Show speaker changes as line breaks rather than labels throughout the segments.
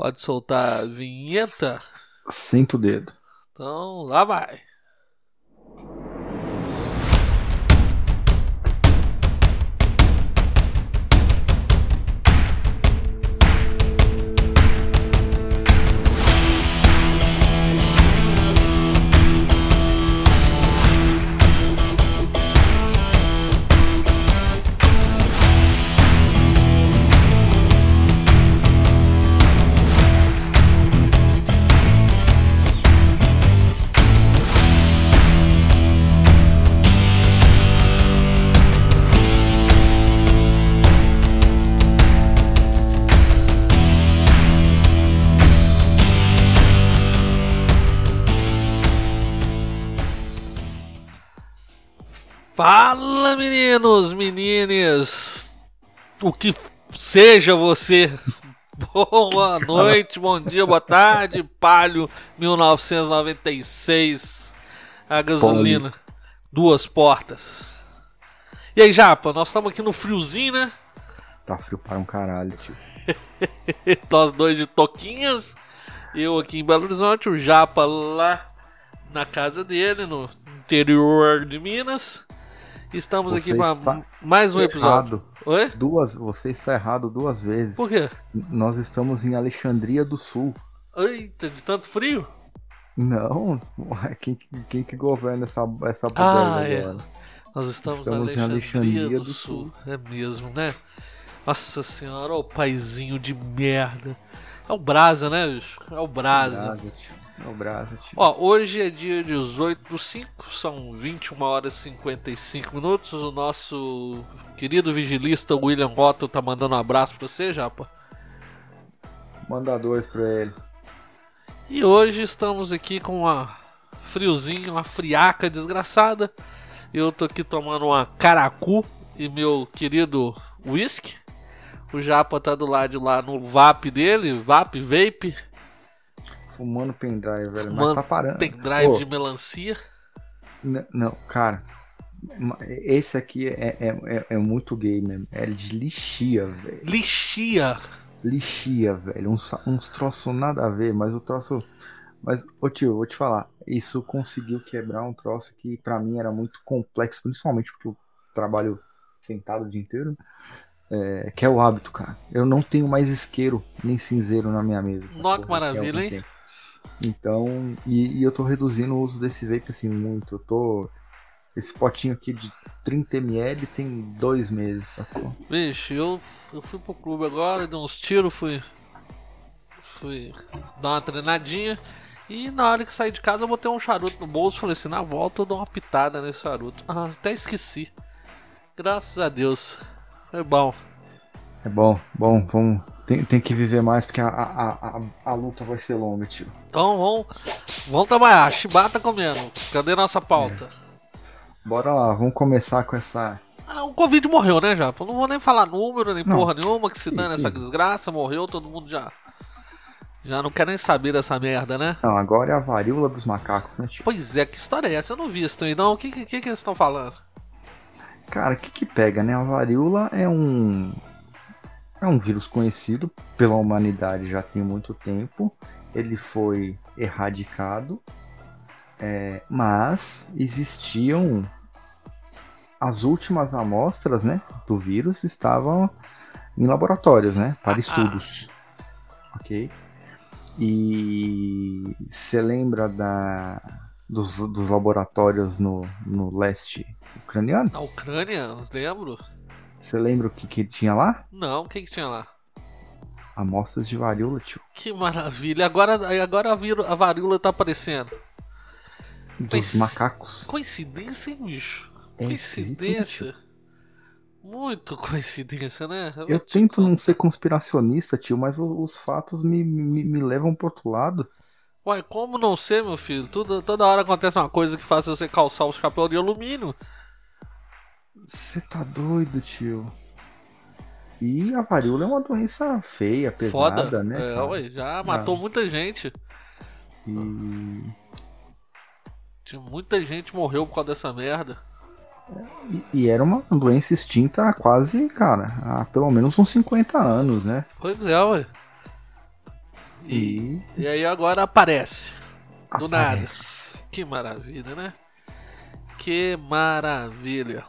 Pode soltar a vinheta?
Sinto o dedo.
Então, lá vai. Meninos, meninas, o que seja você. Boa noite, bom dia, boa tarde, Palio 1996, a gasolina, duas portas. E aí, Japa, nós estamos aqui no friozinho, né?
Tá frio para um caralho, tio.
nós dois de toquinhas, eu aqui em Belo Horizonte, o Japa lá na casa dele, no interior de Minas. Estamos
Você
aqui para mais um episódio.
Errado.
Oi?
Duas, você está errado duas vezes.
Por quê?
Nós estamos em Alexandria do Sul.
Eita, de tanto frio?
Não, quem, quem que governa essa, essa
Ah, é.
agora?
Nós estamos,
Estamos
em
em
Alexandria,
Alexandria
do,
do
Sul. É mesmo, né? Nossa senhora, ó o paizinho de merda. É o Brasa, né, bicho? É o Brasa.
Brasa, tio. O Brasa, tio.
Ó, hoje é dia 18 do 5, são 21 horas e 55 minutos. O nosso querido vigilista William Otto tá mandando um abraço pra você, Japa.
Manda dois pra ele.
E hoje estamos aqui com uma friozinho, uma friaca desgraçada. Eu tô aqui tomando uma caracu e meu querido whisky. O Japa tá do lado de lá no VAP dele, VAP Vape,
Fumando pendrive, velho.
Fumando
Mas tá parando.
pendrive
Pô,
de melancia.
n- Não, cara. Esse aqui é, é, é, é muito gay mesmo. É de lixia, velho.
Lixia.
Lixia, velho. Uns, uns troços nada a ver, mas o troço. Mas, ô tio, vou te falar. Isso conseguiu quebrar um troço que pra mim era muito complexo, principalmente porque eu trabalho sentado o dia inteiro. é, que é o hábito, cara. Eu não tenho mais isqueiro nem cinzeiro na minha mesa.
Nó, que
é
maravilha, hein?
tempo. Então, e, e eu tô reduzindo o uso desse vape assim muito. Eu tô. Esse potinho aqui de 30ml tem dois meses, sacou?
Vixe, eu, eu fui pro clube agora, dei uns tiros, fui. Fui dar uma treinadinha. E na hora que saí de casa eu botei um charuto no bolso. Falei assim, na volta eu dou uma pitada nesse charuto. Ah, até esqueci. Graças a Deus. Foi bom.
É bom, bom, vamos. Tem, tem que viver mais porque a, a, a, a luta vai ser longa, tio.
Então vamos, vamos trabalhar. Chibata comendo. Cadê nossa pauta?
Bora lá, vamos começar com essa.
Ah, o Covid morreu, né, já? Eu não vou nem falar número, nem
Não.
porra nenhuma, que se dane essa desgraça, morreu, todo mundo já. Já não quer nem saber dessa merda, né?
Não, agora é a varíola dos macacos, né, tio?
Pois é, que história é essa? Eu não vi isso aí, não. O que, que, que, que eles estão falando?
Cara, o que que pega, né? A varíola é um. É um vírus conhecido pela humanidade já tem muito tempo. Ele foi erradicado. é, mas existiam. As últimas amostras, né? Do vírus estavam em laboratórios, né? Para
Ah.
estudos. Ok? E você lembra da, dos, dos laboratórios no, no leste ucraniano?
Na Ucrânia, lembro?
Você lembra o que, que tinha lá?
Não, o que, que tinha lá?
Amostras de varíola, tio.
Que maravilha. Agora, agora a, varíola tá aparecendo.
Dos
Mas-
macacos.
Coincidência, hein, bicho?
É
coincidência. Muito coincidência, né?
Eu tento não ser conspiracionista, tio, mas o- os, fatos me, me, me levam pro outro lado.
Ué, como não ser, meu filho? Tudo, toda hora acontece uma coisa que faz você calçar o chapéu de alumínio.
Você tá doido, tio. E a varíola é uma doença feia, pesada,
Foda.
né?
é, ué, já matou muita gente.
E,
Tinha muita gente morreu por causa dessa merda.
e- e era uma doença extinta há quase, cara, há pelo menos uns 50 anos, né?
Pois é, ué. E, e aí agora aparece. Do
Aparece.
nada. Que maravilha, né? Que maravilha.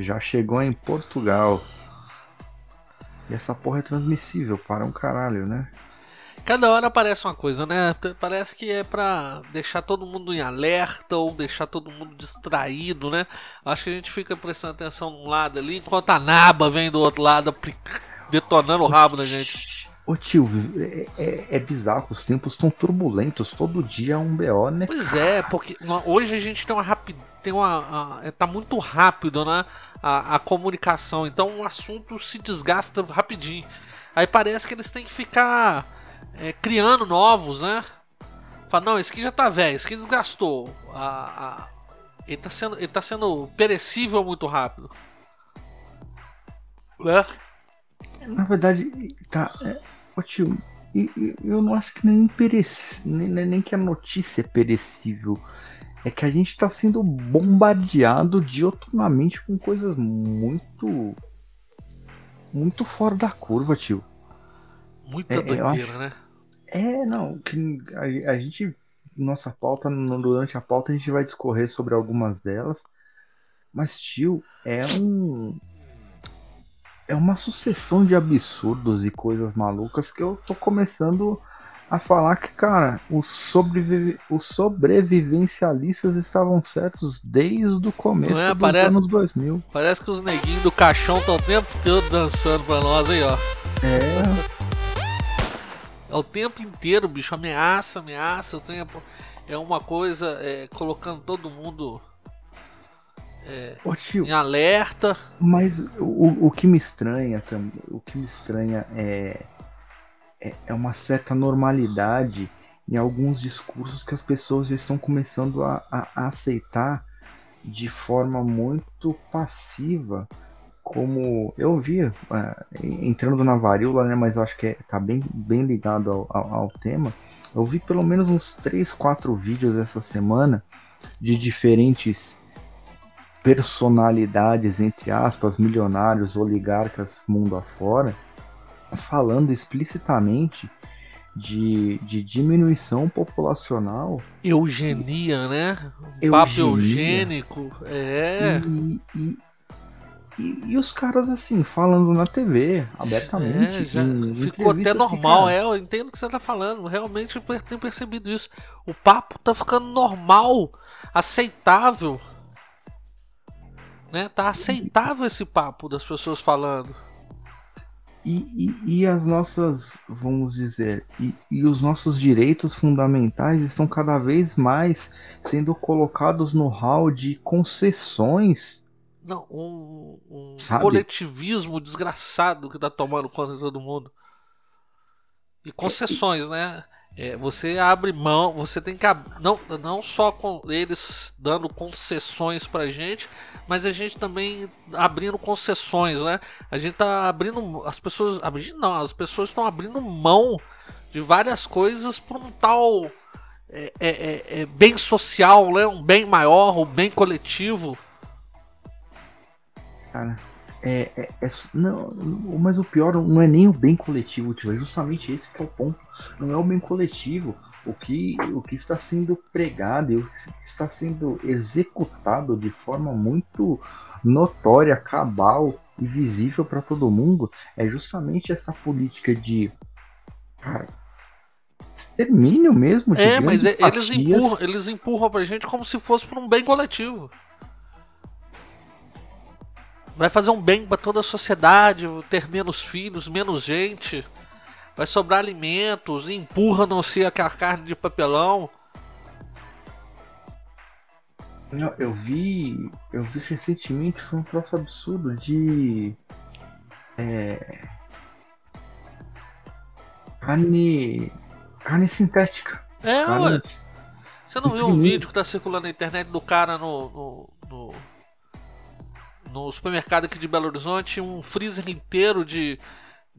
Já chegou em Portugal. E essa porra é transmissível para um caralho, né?
Cada hora aparece uma coisa, né? Parece que é pra deixar todo mundo em alerta ou deixar todo mundo distraído, né? Acho que a gente fica prestando atenção num lado ali, enquanto a naba vem do outro lado detonando o rabo da gente.
Ô tio, é, é- é bizarro, os tempos estão turbulentos, todo dia é um BO, né?
Pois é, porque hoje a gente tem uma rapidez. Tem uma, a- é, tá muito rápido, né? A, a comunicação. Então o assunto se desgasta rapidinho. Aí parece que eles têm que ficar é, criando novos, né? Fala, não, esse aqui já tá velho, esse aqui desgastou. A, a- ele, tá sendo, ele tá sendo perecível muito rápido. Né?
Na verdade, tá. É, ô tio, e- eu não acho que nem, perec... nem, nem nem que a notícia é perecível. É que a gente tá sendo bombardeado dioturnamente com coisas muito. Muito fora da curva, tio.
Muita
É, eu
doideira,
acho-
né?
É, não, que a, a gente, nossa pauta, durante a pauta a gente vai discorrer sobre algumas delas, mas tio, é um é uma sucessão de absurdos e coisas malucas que eu tô começando a falar que, cara, os, sobrevive, os sobrevivencialistas estavam certos desde o começo
é?
dos
Parece-
anos 2000.
Parece que os neguinhos do caixão estão o tempo todo dançando pra nós aí, ó.
É,
É o tempo inteiro, bicho. Ameaça, ameaça. O tempo é uma coisa é, colocando todo mundo
ô tio,
em alerta.
Mas o, o que me estranha também, o que me estranha é, é, é uma certa normalidade em alguns discursos que as pessoas já estão começando a, a- aceitar de forma muito passiva, como eu vi é, entrando na varíola, né? Mas eu acho que é, tá bem, bem ligado ao, ao, ao tema. Eu vi pelo menos uns 3, 4 vídeos essa semana de diferentes personalidades, entre aspas, milionários, oligarcas mundo afora, falando explicitamente de, de diminuição populacional
Eugenia, né? Papo
Eugenia.
eugênico. É.
e, e, e, e os caras assim, falando na TV, abertamente.
É, já ficou até normal, é, eu entendo o que você tá falando. Realmente eu tenho percebido isso. O papo tá ficando normal, aceitável. Né? Tá aceitável esse papo das pessoas falando.
E, e, e as nossas, vamos dizer, e, e os nossos direitos fundamentais estão cada vez mais sendo colocados no hall de concessões.
Não, um, um coletivismo desgraçado que tá tomando conta de todo mundo. E concessões, né? É, você abre mão, você tem que ab- não, não só com eles dando concessões pra gente, mas a gente também abrindo concessões, né? A gente tá abrindo as pessoas, não, as pessoas estão abrindo mão de várias coisas por um tal é, é, é, é, bem social, né? Um bem maior, um bem coletivo.
Cara, é, é, é não, mas o pior não é nem o bem coletivo, tio, é justamente esse que é o ponto. Não é o bem coletivo. O que, o que está sendo pregado e o que está sendo executado de forma muito notória, cabal e visível para todo mundo é justamente essa política de cara, extermínio mesmo de
É, mas é- eles empurram, eles empurram pra gente como se fosse por um bem coletivo. Vai fazer um bem pra toda a sociedade, ter menos filhos, menos gente. Vai sobrar alimentos, empurra não ser aquela carne de papelão.
Eu vi. Eu vi recentemente, foi um troço absurdo de. É. Carne. Carne sintética.
É,
Carne-
ué. Você não viu um vídeo que tá circulando na internet do cara no, no, no, no supermercado aqui de Belo Horizonte, um freezer inteiro de,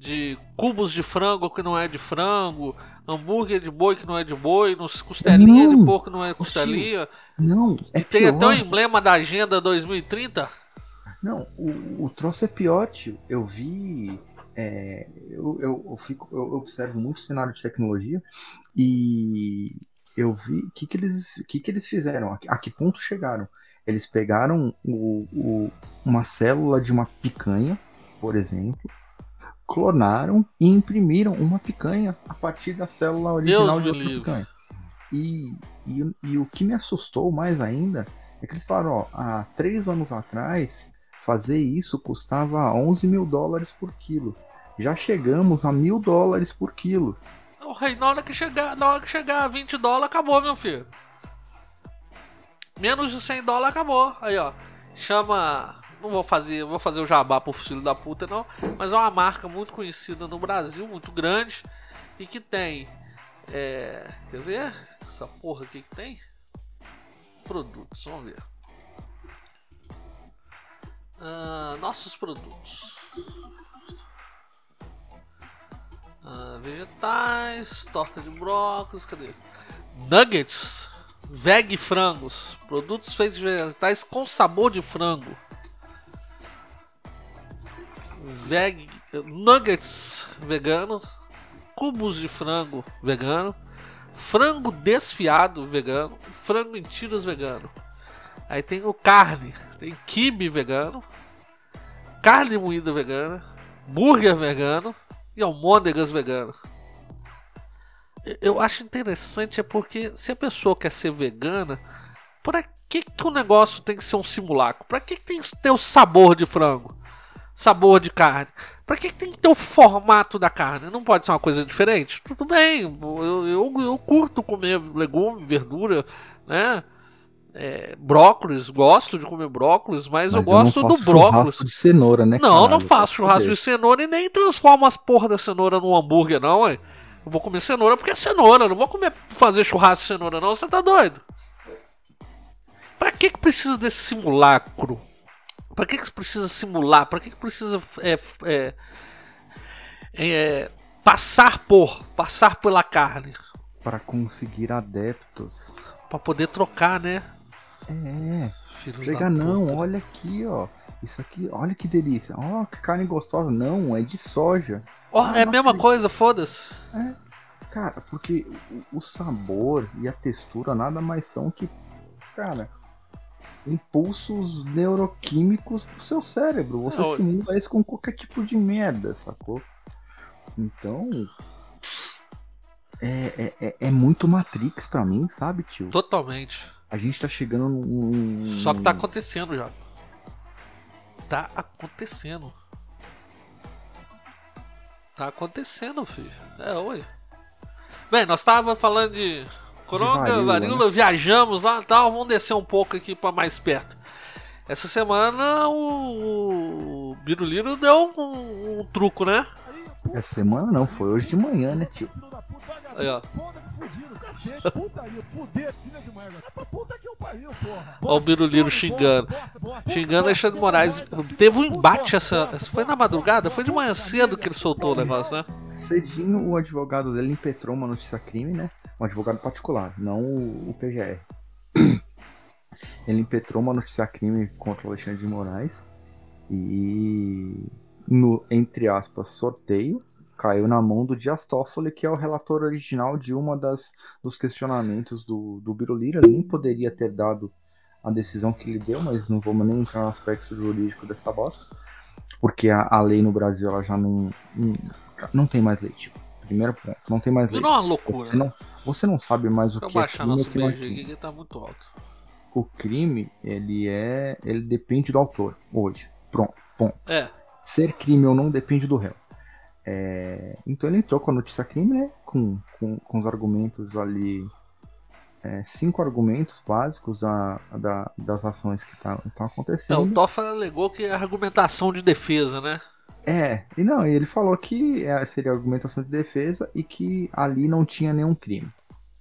de cubos de frango que não é de frango, hambúrguer de boi que não é de boi, nos costelinha de
Não.
porco que não é costelinha.
Não, é
e tem
pior.
até o emblema da Agenda 2030.
Não, o, o troço é pior, tio. Eu vi. é, eu, eu, eu, fico, eu observo muito cenário de tecnologia e eu vi o que, que, eles, que, que eles fizeram, a, a que ponto chegaram. Eles pegaram o, o, uma célula de uma picanha, por exemplo, clonaram e imprimiram uma picanha a partir da célula original Deus de outra picanha. E, e, e, o que me assustou mais ainda é que eles falaram, ó, há três anos atrás, fazer isso custava 11 mil dólares por quilo. Já chegamos a mil dólares por quilo.
O rei, na hora que chegar, na hora que chegar a 20 dólares, acabou, meu filho. Menos de 100 dólares, acabou. Aí, ó. Chama. Não vou fazer, vou fazer o jabá pro filho da puta, não. Mas é uma marca muito conhecida no Brasil, muito grande. E que tem. É, quer ver? Essa porra aqui que tem? Produtos, vamos ver. Uh, nossos produtos. Uh, vegetais, torta de brócolis, cadê? Nuggets, veg frangos, produtos feitos de vegetais com sabor de frango. Veg nuggets veganos, cubos de frango vegano, frango desfiado vegano, frango em tiras vegano. Aí tem o carne, tem kibe vegano, carne moída vegana, burger vegano e almôndegas vegano. Eu acho interessante é porque se a pessoa quer ser vegana, para que, que o negócio tem que ser um simulacro? Para que, que tem que ter o sabor de frango? Sabor de carne? Para que, tem que ter o formato da carne? Não pode ser uma coisa diferente? Tudo bem, eu, eu, eu curto comer legume, verdura, né? é, brócolis, gosto de comer brócolis, mas, mas eu gosto eu do brócolis.
de cenoura, né?
Não, caralho, não faço churrasco de cenoura e nem transformo as porra da cenoura num hambúrguer, não, ué. Eu vou comer cenoura porque é cenoura, não vou comer fazer churrasco de cenoura, não. Você tá doido? Pra que, que precisa desse simulacro? Pra que, que precisa simular? Pra que, que precisa é, é, é, passar por, passar pela carne?
Para conseguir adeptos.
Para poder trocar, né?
É. Filhos Chega não, puta. olha aqui, ó. Isso aqui, olha que delícia. Ó, oh, que carne gostosa. Não, é de soja.
Ó, oh, ah, é a mesma coisa, foda-se.
É. Cara, porque o sabor e a textura nada mais são que, cara, impulsos neuroquímicos pro seu cérebro. Você não, simula isso com qualquer tipo de merda, sacou? Então, é, é, é, é muito Matrix pra mim, sabe, tio?
Totalmente.
A gente tá chegando num.
Só que tá acontecendo já. Tá acontecendo. Tá acontecendo, filho. É, oi. Bem, nós tava falando de coronga, varíola, varíola né? viajamos lá e tal. Vamos descer um pouco aqui pra mais perto. Essa semana o, o Biruliro deu um, um truco, né?
Essa semana não, foi hoje de manhã, né, tio?
Aí, ó. Olha o Biruliro xingando. Xingando Alexandre Moraes. Teve um embate essa. Foi na madrugada? Foi de manhã cedo que ele soltou o negócio, né?
Cedinho, o advogado dele impetrou uma notícia crime, né? Um advogado particular, não o PGR. Ele impetrou uma notícia crime contra o Alexandre de Moraes. E no, entre aspas, sorteio, caiu na mão do Dias Toffoli, que é o relator original de uma das dos questionamentos do, do Birulira. Ele nem poderia ter dado a decisão que ele deu, mas não vamos nem entrar no aspecto jurídico dessa bosta, porque a, a lei no Brasil ela já não, não, não tem mais lei. Tipo, primeiro ponto, não tem mais lei.
É uma loucura.
Você não, você não sabe mais o que é crime.
Não é crime. Aqui, tá muito alto.
O crime, ele é, ele depende do autor hoje. Pronto, ponto.
É.
Ser crime ou não depende do réu. É, então ele entrou com a notícia crime, né? Com, com, com os argumentos ali. É, cinco argumentos básicos da, da das ações que estão tá, acontecendo.
É, o Toffoli alegou que é argumentação de defesa, né?
É, e não, ele falou que é, seria argumentação de defesa e que ali não tinha nenhum crime.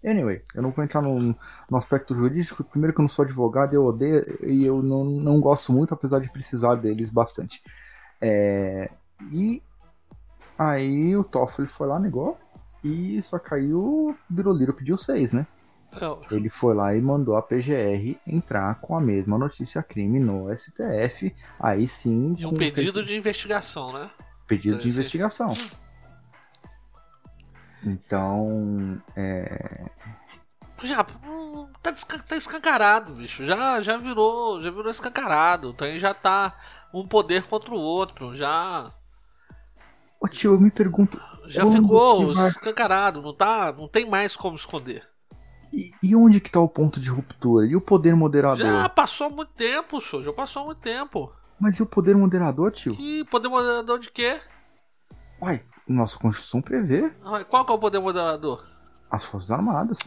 Anyway, eu não vou entrar no, no aspecto jurídico. Primeiro que eu não sou advogado, eu odeio e eu não, não gosto muito, apesar de precisar deles bastante. É, e Aí o Toffoli foi lá, negou, e só caiu o Biroliro pediu seis, né? Ele foi lá e mandou a PGR entrar com a mesma notícia crime no STF. Aí sim.
E um pedido de investigação, né?
pedido de
sim.
investigação. Então, é,
Já, tá, tá escancarado, bicho. Já, já virou, já virou escancarado. Então já tá um poder contra o outro. Já,
Ô tio, eu me pergunto,
já ficou
vai-
escancarado. Não tá, não tem mais como esconder.
E, e onde que tá o ponto de ruptura? E o poder moderador?
Já passou muito tempo, senhor. Já passou muito tempo.
Mas e o poder moderador, tio?
E poder moderador de quê?
Uai, nossa Constituição prevê
Qual que é o poder moderador?
as Forças Armadas.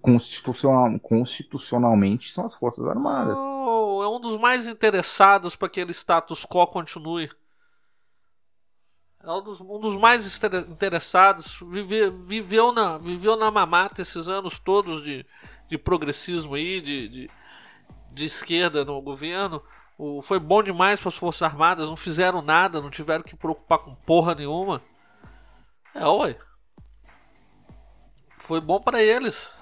Constitucional, constitucionalmente são as Forças Armadas.
Oh, é um dos mais interessados para que aquele status quo continue. É um dos, um dos mais interessados. Vive- viveu, na, viveu na mamata esses anos todos de, de progressismo aí, de, de, de esquerda no governo. O, foi bom demais para as Forças Armadas, não fizeram nada, não tiveram que preocupar com porra nenhuma. É, ué. Foi bom para eles.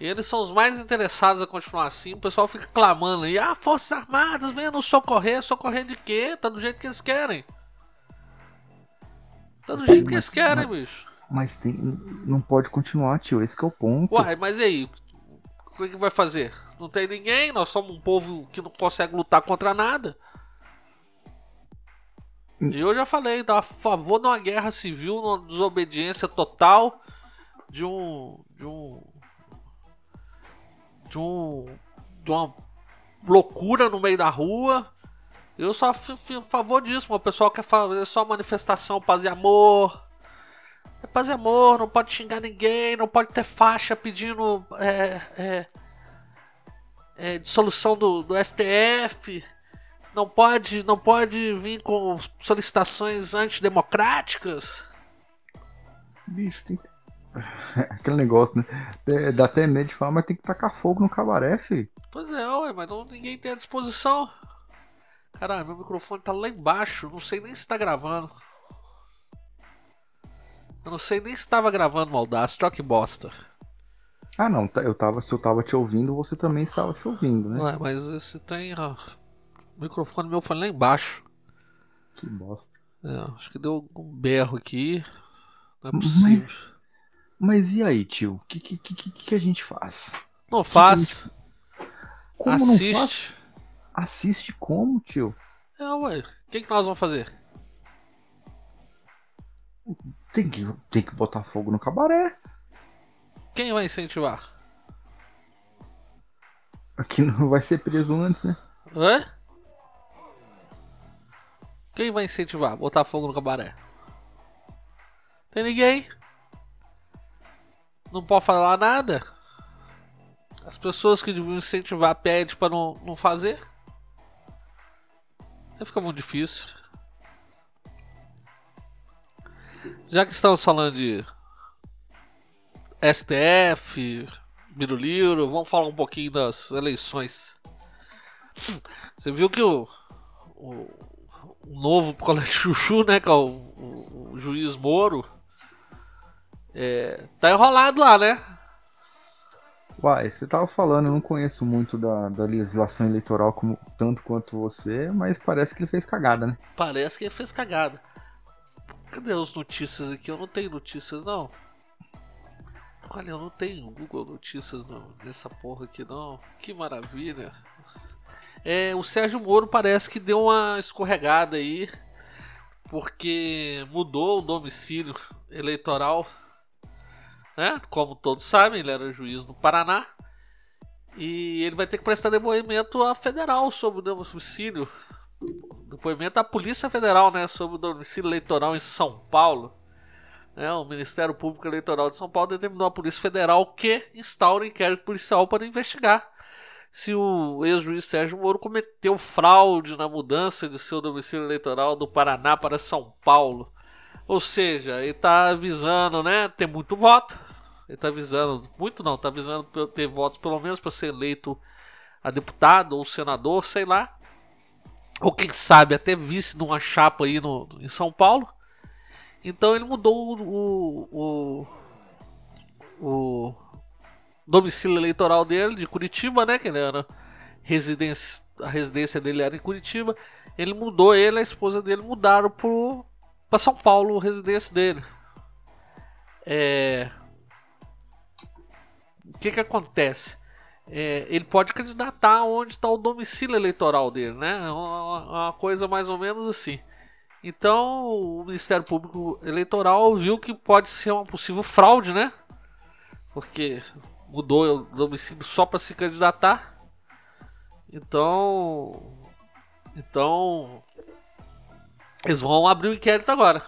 Eles são os mais interessados a continuar assim. O pessoal fica clamando aí: Ah, Forças Armadas, venha nos socorrer. Socorrer de quê? Tá do jeito que eles querem. Tá do jeito que eles
Mas-
querem,
mas-
bicho.
Mas tem, não pode continuar, tio. Esse que é o ponto.
Uai, mas e aí? O que, que vai fazer? Não tem ninguém, nós somos um povo que não consegue lutar contra nada. E eu já falei, tá a favor de uma guerra civil, uma desobediência total de um. de um. de um. de uma loucura no meio da rua. Eu sou a a favor disso, o pessoal quer fazer só manifestação, paz e amor. É paz e amor, não pode xingar ninguém, não pode ter faixa pedindo é, é, é, dissolução do, do STF. Não pode, não pode vir com solicitações antidemocráticas.
Bicho, tem que... Aquele negócio, né? É, Dá até medo de falar, mas tem que tacar fogo no cabaré, filho.
Pois é, ué, mas não, ninguém tem à disposição. Caralho, meu microfone tá lá embaixo, não sei nem se tá gravando. Eu não sei nem se tava gravando o Audacity, troca que bosta.
Ah, não. tá- Eu tava, se eu tava te ouvindo, você também estava se ouvindo, né?
Ué, mas esse tem. ó, o microfone meu foi lá embaixo.
Que bosta.
É, acho que deu um berro aqui. Não é possível.
Mas, mas e aí, tio? O que, que, que, que a gente faz?
não
O que que
faz.
faz? Como não faz?
Assiste.
Como, tio?
É, ué. O que, que nós vamos fazer?
Tem que, tem que botar fogo no cabaré.
Quem vai incentivar?
Aqui não vai ser preso antes, né?
Hã? Quem vai incentivar? Botar fogo no cabaré? Tem ninguém? Não pode falar nada? As pessoas que deviam incentivar pedem pra não, não fazer? Aí fica muito difícil. Já que estamos falando de STF, Biruliro, vamos falar um pouquinho das eleições. Você viu que o, o, o novo colégio Chuchu, né, que é o, o- o juiz Moro, é, tá enrolado lá, né?
Uai, você tava falando, eu não conheço muito da, da legislação eleitoral como, tanto quanto você, mas parece que ele fez cagada, né?
Parece que ele fez cagada. Cadê as notícias aqui? Eu não tenho notícias, não. Olha, eu não tenho Google Notícias não, nessa porra aqui, não. Que maravilha. É, o Sérgio Moro parece que deu uma escorregada aí, porque mudou o domicílio eleitoral, né? Como todos sabem, ele era juiz no Paraná. E ele vai ter que prestar depoimento à federal sobre o domicílio depoimento da Polícia Federal, né, sobre o domicílio eleitoral em São Paulo. Né, o Ministério Público Eleitoral de São Paulo determinou à Polícia Federal que instaure inquérito policial para investigar se o ex-juiz Sérgio Moro cometeu fraude na mudança de seu domicílio eleitoral do Paraná para São Paulo. Ou seja, ele está avisando, né, ter muito voto. Ele está avisando, muito não, está avisando ter votos pelo menos para ser eleito a deputado ou senador, sei lá ou quem sabe até vice numa chapa aí no, em São Paulo. Então ele mudou o, o, o, o domicílio eleitoral dele de Curitiba, né? Que ele era, residência, a residência dele era em Curitiba. Ele mudou, ele e a esposa dele mudaram para São Paulo, residência dele. É... O que que acontece? É, ele pode candidatar onde está o domicílio eleitoral dele, né? É uma, uma, coisa mais ou menos assim. Então, o Ministério Público Eleitoral viu que pode ser uma possível fraude, né? Porque mudou o domicílio só para se candidatar. Então, então eles vão abrir o inquérito agora.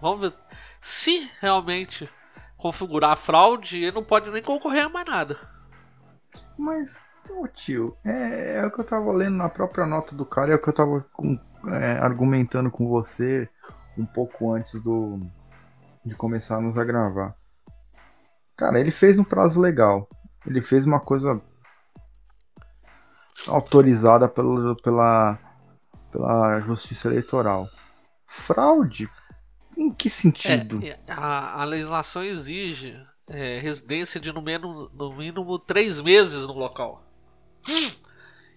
Vamos ver se realmente configurar fraude, ele não pode nem concorrer a mais nada.
Mas, ô tio, é, é, o que eu tava lendo na própria nota do cara, é o que eu tava com, é, argumentando com você um pouco antes do de começarmos a gravar. Cara, ele fez um prazo legal. Ele fez uma coisa autorizada pela, pela, pela Justiça Eleitoral. Fraude? Em que sentido?
É, a, a legislação exige é, residência de no mínimo, no mínimo três meses no local.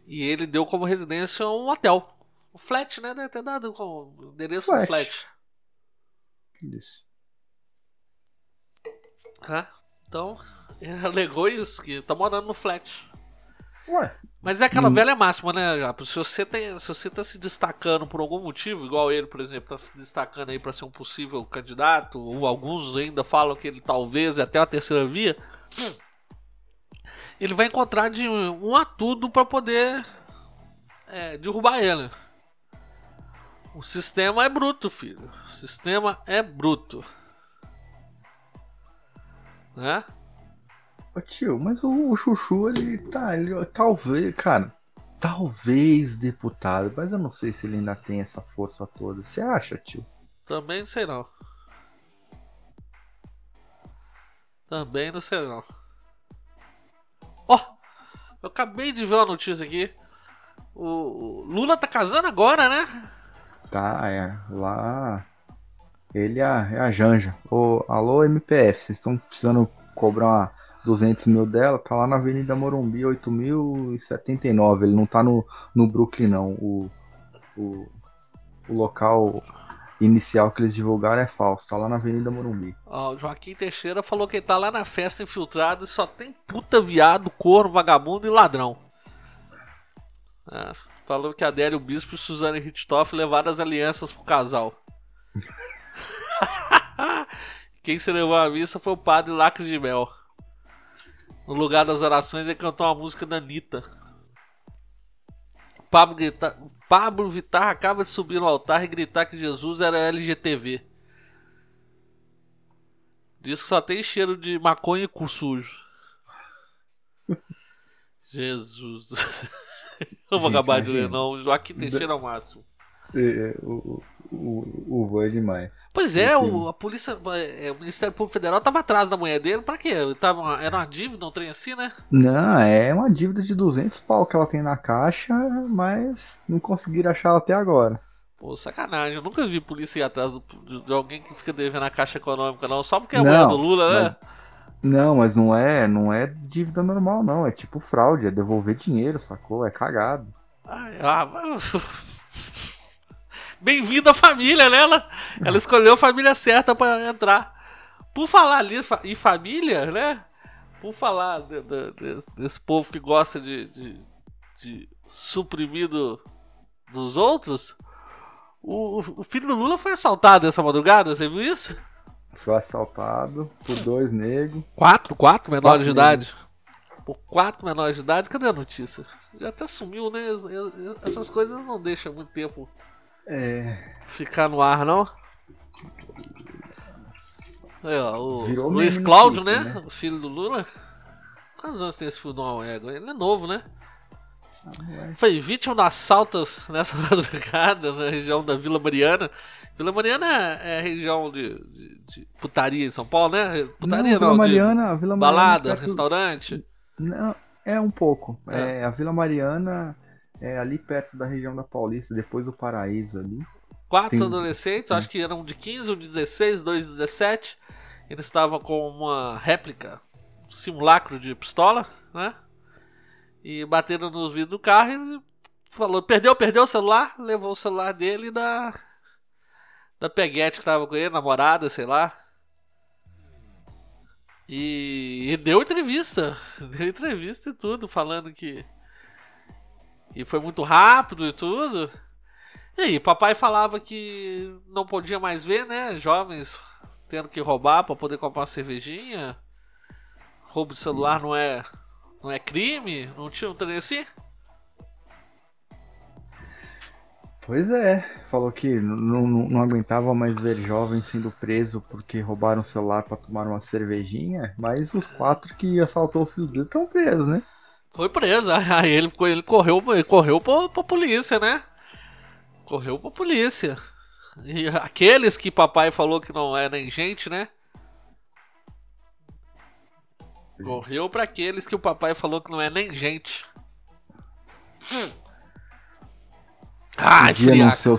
E ele deu como residência um hotel. Um flat, né? Deve ter dado o endereço flat. do flat.
Isso.
É, então, ele alegou isso, que tá morando no flat.
Ué.
Mas é aquela hum. velha máxima, né, Japo? Se você, tem, se você tá se destacando por algum motivo, igual ele, por exemplo, tá se destacando aí para ser um possível candidato, ou alguns ainda falam que ele talvez até a terceira via, ele vai encontrar de um a tudo para poder é, derrubar ele. O sistema é bruto, filho. O sistema é bruto. Né?
Ô tio, mas o, o Chuchu, ele tá. Ele, talvez, cara. Talvez deputado, mas eu não sei se ele ainda tem essa força toda. Você acha, tio?
Também não sei não. Também não sei não. Ó! Oh, eu acabei de ver uma notícia aqui. O Lula tá casando agora, né?
Tá, é. Lá. Ele é a, é a Janja. Ô, alô, MPF, vocês estão precisando cobrar uma 200 mil dela, tá lá na Avenida Morumbi, 8.079. Ele não tá no, no Brooklyn, não. O, o, o local inicial que eles divulgaram é falso, tá lá na Avenida Morumbi.
Ó, o Joaquim Teixeira falou que ele tá lá na festa infiltrado e só tem puta viado, corno, vagabundo e ladrão. É, falou que Adélio Bispo e Suzane Richthoff levaram as alianças pro casal. Quem se levou a missa foi o padre Lacre de Mel. No lugar das orações, ele cantou uma música da Anitta. Pablo, grita... Pablo Vittar acaba de subir no altar e gritar que Jesus era LGTV. Diz que só tem cheiro de maconha e cu sujo. Jesus. Não vou acabar de ler, não. Joaquim Teixeira ao máximo.
É, o, o, o vô é demais.
Pois é, o, a polícia, é, o Ministério Público Federal tava atrás da mulher dele, pra quê? Tava uma, era uma dívida, um trem assim, né?
Não, é uma dívida de 200 pau que ela tem na caixa, mas não conseguiram achar ela até agora.
Pô, sacanagem, eu nunca vi polícia ir atrás do, de, de, alguém que fica devendo a caixa econômica, não, só porque é a mulher do Lula, né?
Mas, não, mas não é, não é dívida normal, não, é tipo fraude, é devolver dinheiro, sacou? É cagado.
Ai, ah, Bem-vindo à família, né? Ela, ela escolheu a família certa para entrar. Por falar ali em família, né? Por falar de, de, desse povo que gosta de, de, de suprimir do, dos outros, o, o, filho do Lula foi assaltado essa madrugada, você viu isso?
Foi assaltado por dois negros.
Quatro, quatro menores quatro de idade. Por quatro menores de idade, cadê a notícia? Já até sumiu, né? Essas coisas não deixam muito tempo
é...
Ficar no ar, não? Aí, ó, o Virou Luiz Cláudio, né? né? O filho do Lula. Quantos anos tem esse filho do Alego? Ele é novo, né? Ah, Foi vítima do assalto nessa madrugada na região da Vila Mariana. Vila Mariana é, é região de, de, de, putaria em São Paulo, né? Putaria
não, Vila Mariana, Vila Mariana
balada, perto... restaurante.
Não, é um pouco. É. é. a Vila Mariana é ali perto da região da Paulista, depois do Paraíso ali.
Quatro Tem... adolescentes, acho que eram de 15, um de 16, dois de 17. Eles estavam com uma réplica, um simulacro de pistola, né? E bateram nos vidros do carro e falou: perdeu, perdeu o celular. Levou o celular dele e da. Da Peguete que tava com ele, namorada, sei lá. E, e deu entrevista. Deu entrevista e tudo, falando que. E foi muito rápido e tudo. E aí, papai falava que não podia mais ver, né? Jovens tendo que roubar para poder comprar uma cervejinha. Roubo de celular não é não é crime? Não tinha um trem assim?
Pois é, falou que não, não, não aguentava mais ver jovens sendo presos porque roubaram o celular para tomar uma cervejinha, mas os quatro que assaltou o filho dele estão presos, né?
Foi preso, aí ele, ele correu, ele correu pra, pra polícia, né? Correu pra polícia. E aqueles que papai falou que não é nem gente, né? Correu para aqueles que o papai falou que não é nem gente. Hum.
Ai, podia não, ser,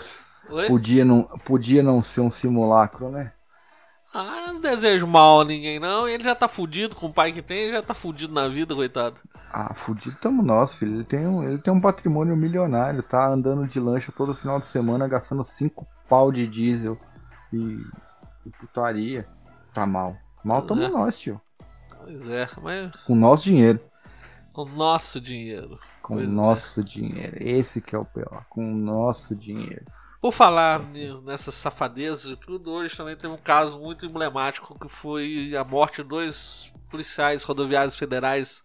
podia, não, podia não ser um simulacro, né?
Ah, não desejo mal a ninguém, não. Ele já tá fudido com o pai que tem, ele já tá fudido na vida, coitado.
Ah, fudido tamo nós, filho. Ele tem, um, ele tem um patrimônio milionário, tá andando de lancha todo final de semana, gastando 5 pau de diesel e, e putaria. Tá mal. Mal tamo é. nós, tio.
Pois é, mas.
Com o nosso dinheiro.
Com nosso dinheiro.
Com o nosso é. dinheiro. Esse que é o pior. Com o nosso dinheiro.
Por falar nessas safadezas e tudo, hoje também tem um caso muito emblemático que foi a morte de dois policiais rodoviários federais.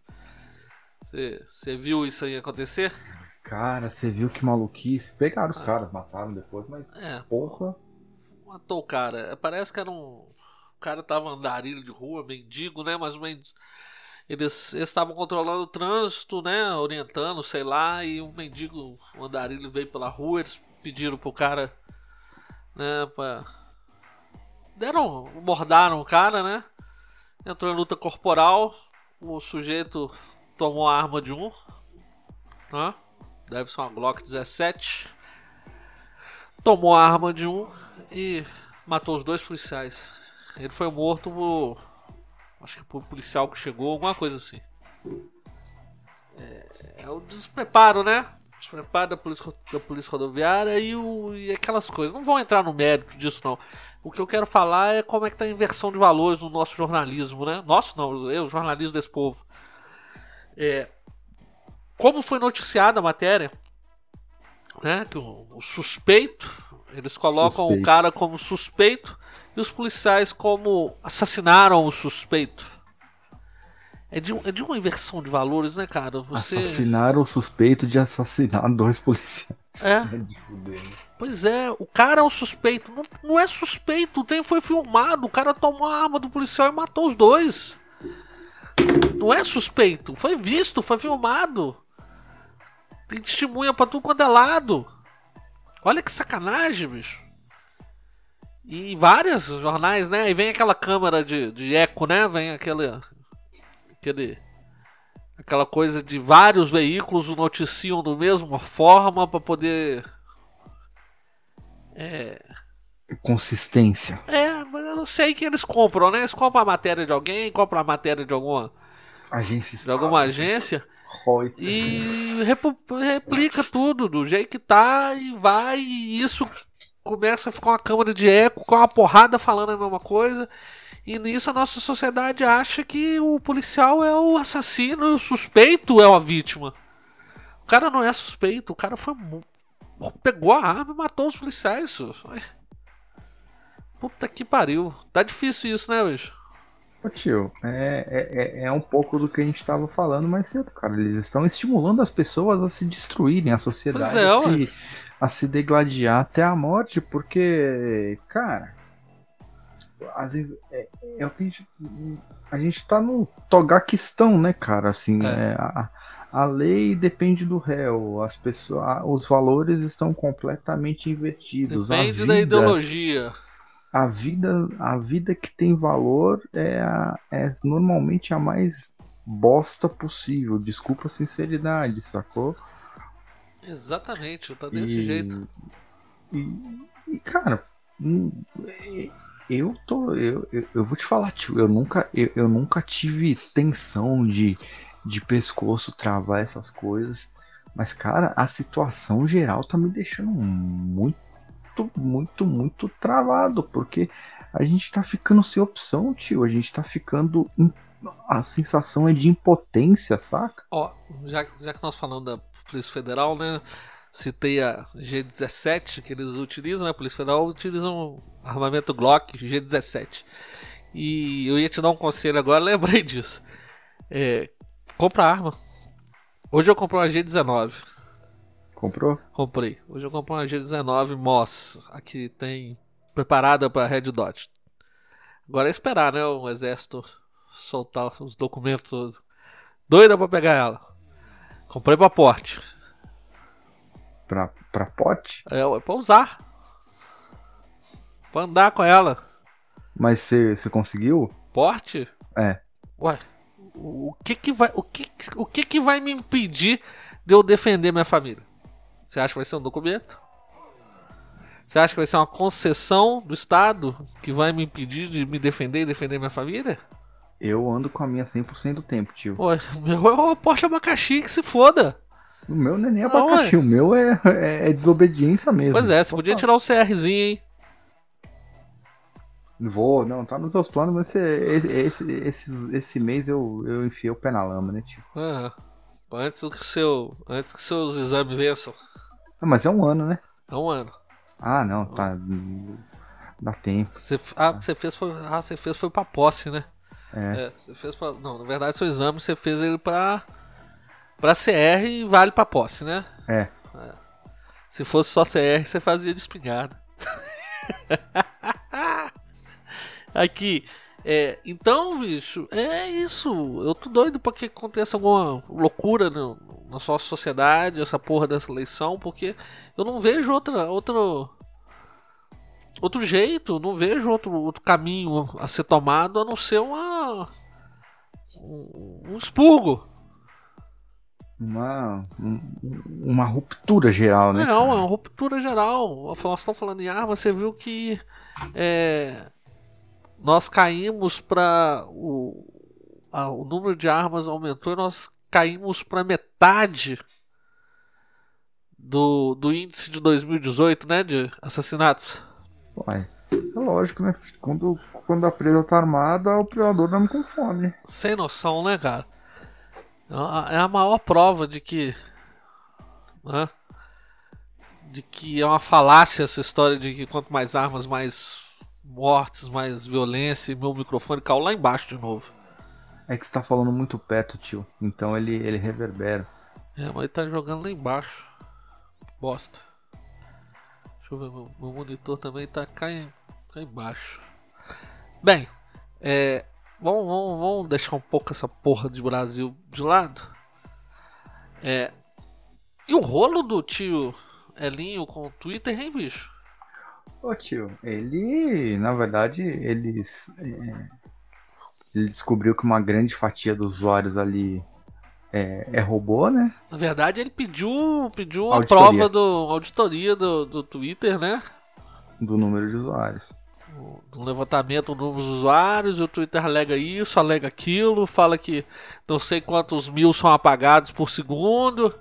Você viu isso aí acontecer?
Cara, você viu que maluquice. Pegaram os ah. caras, mataram depois, mas. É. Porra.
Matou o cara. Parece que era um. O cara tava andarilho de rua, mendigo, né? Mas eles estavam controlando o trânsito, né? Orientando, sei lá, e um mendigo, um andarilho veio pela rua, eles pediram pro cara, né, pra... Deram, bordaram o cara, né? Entrou em luta corporal, o sujeito tomou a arma de um, né? Deve ser uma Glock 17. Tomou a arma de um e matou os dois policiais. Ele foi morto por. Acho que por policial que chegou, alguma coisa assim. É, é o despreparo, né? Despreparo da polícia, da polícia rodoviária e, o, e aquelas coisas. Não vão entrar no mérito disso, não. O que eu quero falar é como é que tá a inversão de valores no nosso jornalismo, né? Nosso não, eu, jornalismo desse povo. É, como foi noticiada a matéria, né? Que o, o suspeito, eles colocam suspeito. o cara como suspeito e os policiais como assassinaram o suspeito. É de, é de uma inversão de valores, né, cara?
Você... Assassinaram o suspeito de assassinar dois policiais.
É. é de fuder, né? Pois é, o cara é o suspeito. Não, não é suspeito, o trem foi filmado. O cara tomou a arma do policial e matou os dois. Não é suspeito, foi visto, foi filmado. Tem testemunha pra tudo quanto é lado. Olha que sacanagem, bicho. E vários jornais, né? E vem aquela câmera de, de eco, né? Vem aquele. Aquele aquela coisa de vários veículos noticiam da mesma forma para poder.
É. Consistência.
É, mas eu sei que eles compram, né? Eles compram a matéria de alguém, compram a matéria de alguma.
Agência.
De alguma agência. E replica tudo do jeito que tá e vai, e isso começa a ficar uma câmara de eco com uma porrada falando a mesma coisa. E nisso a nossa sociedade acha que o policial é o assassino e o suspeito é a vítima. O cara não é suspeito, o cara foi. pegou a arma e matou os policiais. Puta que pariu. Tá difícil isso, né, bicho?
Ô tio, é, é, é, é um pouco do que a gente estava falando mais cedo, cara. Eles estão estimulando as pessoas a se destruírem, a sociedade é, a, se, a se degladiar até a morte, porque, cara, as, é, é o que a gente, a gente tá no Togaquistão, né, cara? Assim, é. é. a, a lei depende do réu, as pessoas, os valores estão completamente invertidos.
Depende vida, da ideologia
a vida, a vida que tem valor é, a, é normalmente a mais bosta possível. Desculpa a sinceridade, sacou?
Exatamente, tá desse e, jeito.
E, e, cara, hum, eu tô. Eu, eu, eu, vou te falar, tio, eu nunca, eu, eu nunca tive tensão de, de pescoço travar essas coisas. Mas, cara, a situação geral tá me deixando muito, muito, muito travado. Porque a gente tá ficando sem opção, tio. A gente tá ficando. A sensação é de impotência, saca?
Ó, já, já que nós falamos da Polícia Federal, né? Citei a G17 que eles utilizam, né? A Polícia Federal utiliza um armamento Glock G17. E eu ia te dar um conselho agora, lembrei disso. É, compra arma. Hoje eu comprei uma G19.
Comprou?
Comprei. Hoje eu comprei uma G19 Moss. Aqui tem preparada para Red Dot. Agora é esperar, né? O exército soltar os documentos. Doida para pegar ela. Comprei pra porte.
Pra, pra pote?
É, é pra usar. Pra andar com ela.
Mas você conseguiu?
Porte?
É.
Ué, o que que vai, o que, o que que vai me impedir de eu defender minha família? Você acha que vai ser um documento? Você acha que vai ser uma concessão do Estado que vai me impedir de me defender e defender minha família?
Eu ando com a minha 100% do tempo, tio.
Ué, meu é o Porsche abacaxi que se foda.
O meu não é nem abacaxi, o meu é, é, é, desobediência mesmo.
Pois é, você podia tirar um CRzinho, hein?
Vou, não, tá nos seus planos, mas esse, esse, esse, esse mês eu, eu enfiei o pé na lama, né, tio?
Ah, antes que, seu, antes que seus exames vençam.
Ah, mas é um ano, né?
É um ano.
Ah, não, tá. Dá tempo.
Você, ah, você fez foi, ah, você fez foi pra posse, né?
É.
é. você fez pra, não, na verdade, seu exame você fez ele pra, pra CR vale pra posse, né?
É.
é. Se fosse só CR, você fazia de espingarda. Aqui. É, então, bicho, é isso. Eu tô doido pra que aconteça alguma loucura no, na sua sociedade, essa porra dessa eleição, porque eu não vejo outra, outro, outro jeito, não vejo outro, outro caminho a ser tomado a não ser uma. um, um expurgo.
Uma, uma ruptura geral, né?
Não, é uma ruptura geral. Nós estamos falando em arma, você viu que. É, nós caímos para o, o número de armas aumentou e nós caímos para metade do, do índice de 2018, né, de assassinatos.
Uai, é lógico, né? Quando, quando a presa tá armada, o predador não com fome.
Sem noção, né, cara? É a maior prova de que. Né, de que é uma falácia essa história de que quanto mais armas, mais mortes, mais violência e meu microfone caiu lá embaixo de novo.
É que você tá falando muito perto, tio. Então ele, ele reverbera.
É, mas ele tá jogando lá embaixo. Bosta. Deixa eu ver, meu, meu monitor também tá cá, cá embaixo. Bem, é, vamos, vamos, vamos deixar um pouco essa porra de Brasil de lado. É, e o rolo do tio Elinho com o Twitter, hein, bicho?
Ô tio, ele, na verdade, eles. É, ele descobriu que uma grande fatia dos usuários ali é, é robô, né?
Na verdade, ele pediu, pediu a prova do auditoria do, do Twitter, né?
Do número de usuários.
Do levantamento do número usuários, o Twitter alega isso, alega aquilo, fala que não sei quantos mil são apagados por segundo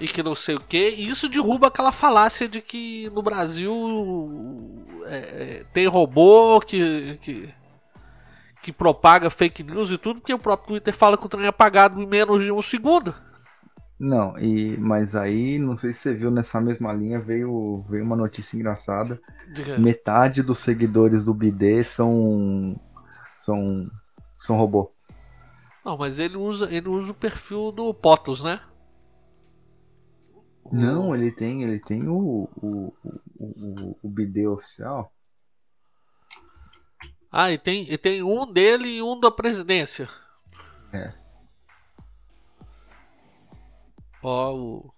e que não sei o que. E isso derruba aquela falácia de que no Brasil é, é, tem robô que, que, que, propaga fake news e tudo, porque o próprio Twitter fala que o trem é apagado em menos de um segundo.
Não, e mas aí, não sei se você viu nessa mesma linha, veio, veio uma notícia engraçada. Metade dos seguidores do BD são são são robô.
Não, mas ele usa, ele usa o perfil do POTUS, né?
Não, ele tem, ele tem o, o, o, o, BD oficial.
Ah, e tem, e tem um dele e um da presidência.
É.
Ó, o.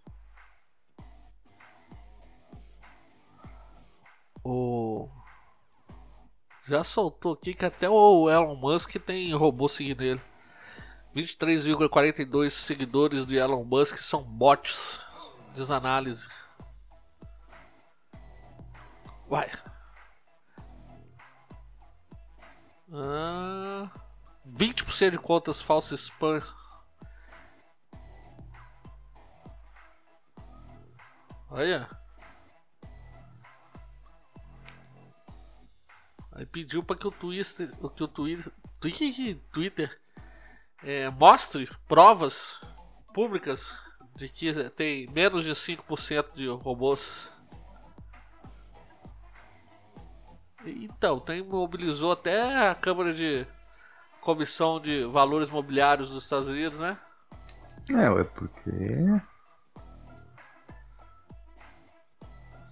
O. Já soltou aqui que até o Elon Musk tem robô seguindo ele. 23,42 seguidores do Elon Musk são bots. Desanálise. Vai. Ah, 20% de contas falsas spam Olha. Aí pediu para que o Twitter, que o Twitter, Twitter é, mostre provas públicas de que tem menos de 5% de robôs. Então, tem, mobilizou até a Câmara de Comissão de Valores Mobiliários dos Estados Unidos, né?
É, é porque.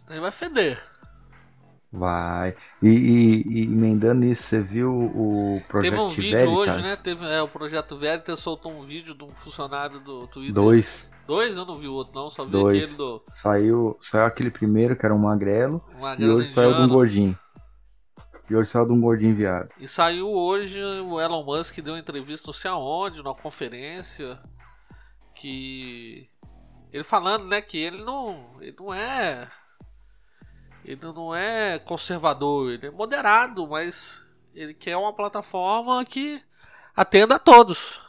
Daí vai feder.
Vai. E, e, e emendando isso, você viu o projeto
Teve um vídeo
Veritas?
hoje, né? Teve, é, o projeto Veritas soltou um vídeo de um funcionário do Twitter.
Dois.
Dois? Eu não vi o outro, não. Só vi
Dois.
aquele do.
Saiu, saiu aquele primeiro, que era um magrelo,
Um
e
magrelo
hoje saiu de um
indiano.
gordinho. E hoje saiu de um gordinho viado.
E saiu hoje o Elon Musk deu uma entrevista não sei aonde, numa conferência, que ele falando, né, que ele não, ele não é ele não é conservador, ele é moderado, mas ele quer uma plataforma que atenda a todos.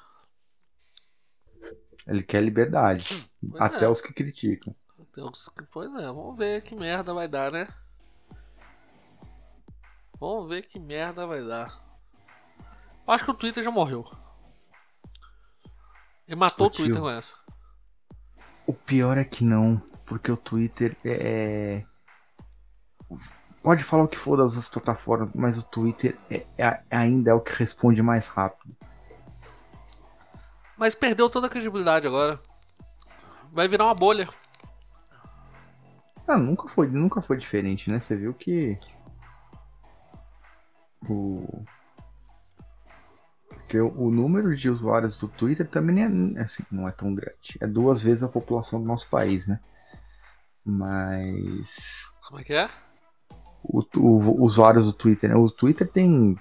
Ele quer liberdade.
Pois
até
é.
os que criticam.
Pois é, vamos ver que merda vai dar, né? Vamos ver que merda vai dar. Acho que o Twitter já morreu. Ele matou
Ô,
o Twitter
tio.
com essa.
O pior é que não, porque o Twitter é. Pode falar o que for das outras plataformas, mas o Twitter é- é- ainda é o que responde mais rápido.
Mas perdeu toda a credibilidade agora. Vai virar uma bolha.
Ah, nunca foi, nunca foi diferente, né? Você viu que. O. Porque o, número de usuários do Twitter também é, assim, não é tão grande. É duas vezes a população do nosso país, né? Mas.
Como é que é?
O, o- usuários do Twitter, né? O Twitter tem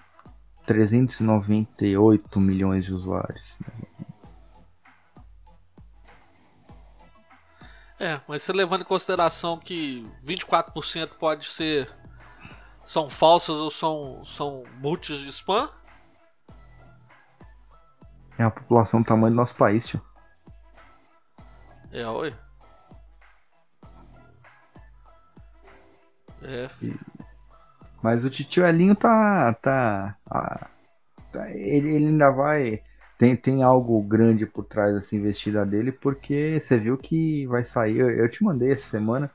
398 milhões de usuários.
É, mas você levando em consideração que 24% pode ser. são falsas ou são, são multis de spam.
É a população do tamanho do nosso país, tio.
É, oi. É, filho.
Mas o titio Elinho tá. tá, ah, tá- ele, ele ainda vai. Tem, tem algo grande por trás dessa investida dele, porque você viu que vai sair. Eu, eu te mandei essa semana.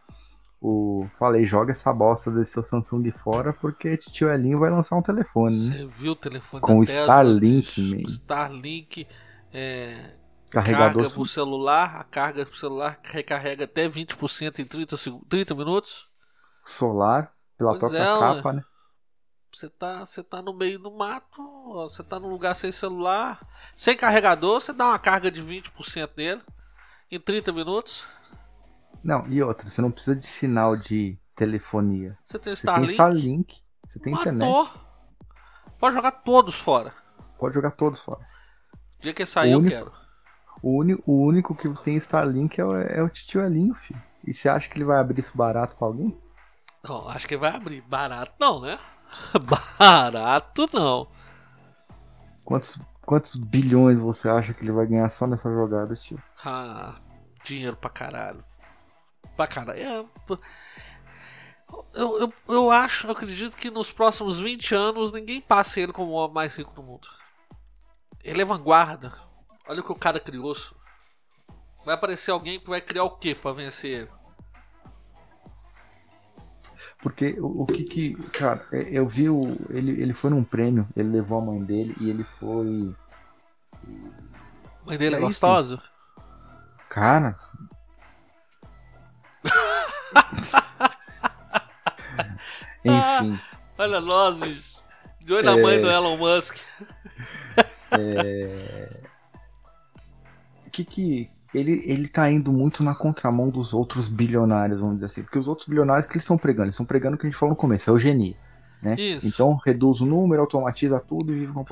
O, falei, joga essa bosta desse seu Samsung fora, porque titio Elinho vai lançar um telefone, né?
Você viu o telefone
Com o Starlink, man.
Starlink, é,
Carregador.
carga pro celular, a carga pro celular recarrega até 20% em 30, segu- 30 minutos.
Solar pela
Pois
própria
é,
capa, né?
Você tá, você tá no meio do mato, você tá num lugar sem celular, sem carregador, você dá uma carga de 20% nele em 30 minutos.
Não, e outra, você não precisa de sinal de telefonia.
Você tem
Você tem
Starlink,
Starlink, você tem
matou.
internet,
Pode jogar todos fora.
pode jogar todos fora.
O dia que sair eu
único-
quero.
O, o único que tem Starlink é o, é o titio Elinho, filho. E você acha que ele vai abrir isso barato pra alguém?
Não, acho que vai abrir. Barato não, né? Barato não.
Quantos, quantos bilhões você acha que ele vai ganhar só nessa jogada, tio?
Ah, dinheiro pra caralho. Pra caralho. É, eu, eu, eu acho, eu acredito que nos próximos 20 anos ninguém passe ele como o homem mais rico do mundo. Ele é vanguarda. Olha o que o cara criou. Vai aparecer alguém que vai criar o que pra vencer ele?
Porque o, o que que. Cara, é- eu vi o. Ele, ele foi num prêmio, ele levou a mãe dele e ele foi.
Mãe dele é
É
gostosa?
Cara. Enfim.
Olha nós, bicho. De olho na
É.
mãe do Elon Musk.
O que que. Ele, ele tá indo muito na contramão dos outros bilionários, vamos dizer assim. Porque os outros bilionários que eles estão pregando? Eles estão pregando o que a gente falou no começo, é eugenia. Né?
Isso.
Então reduz o número, automatiza tudo e vive com.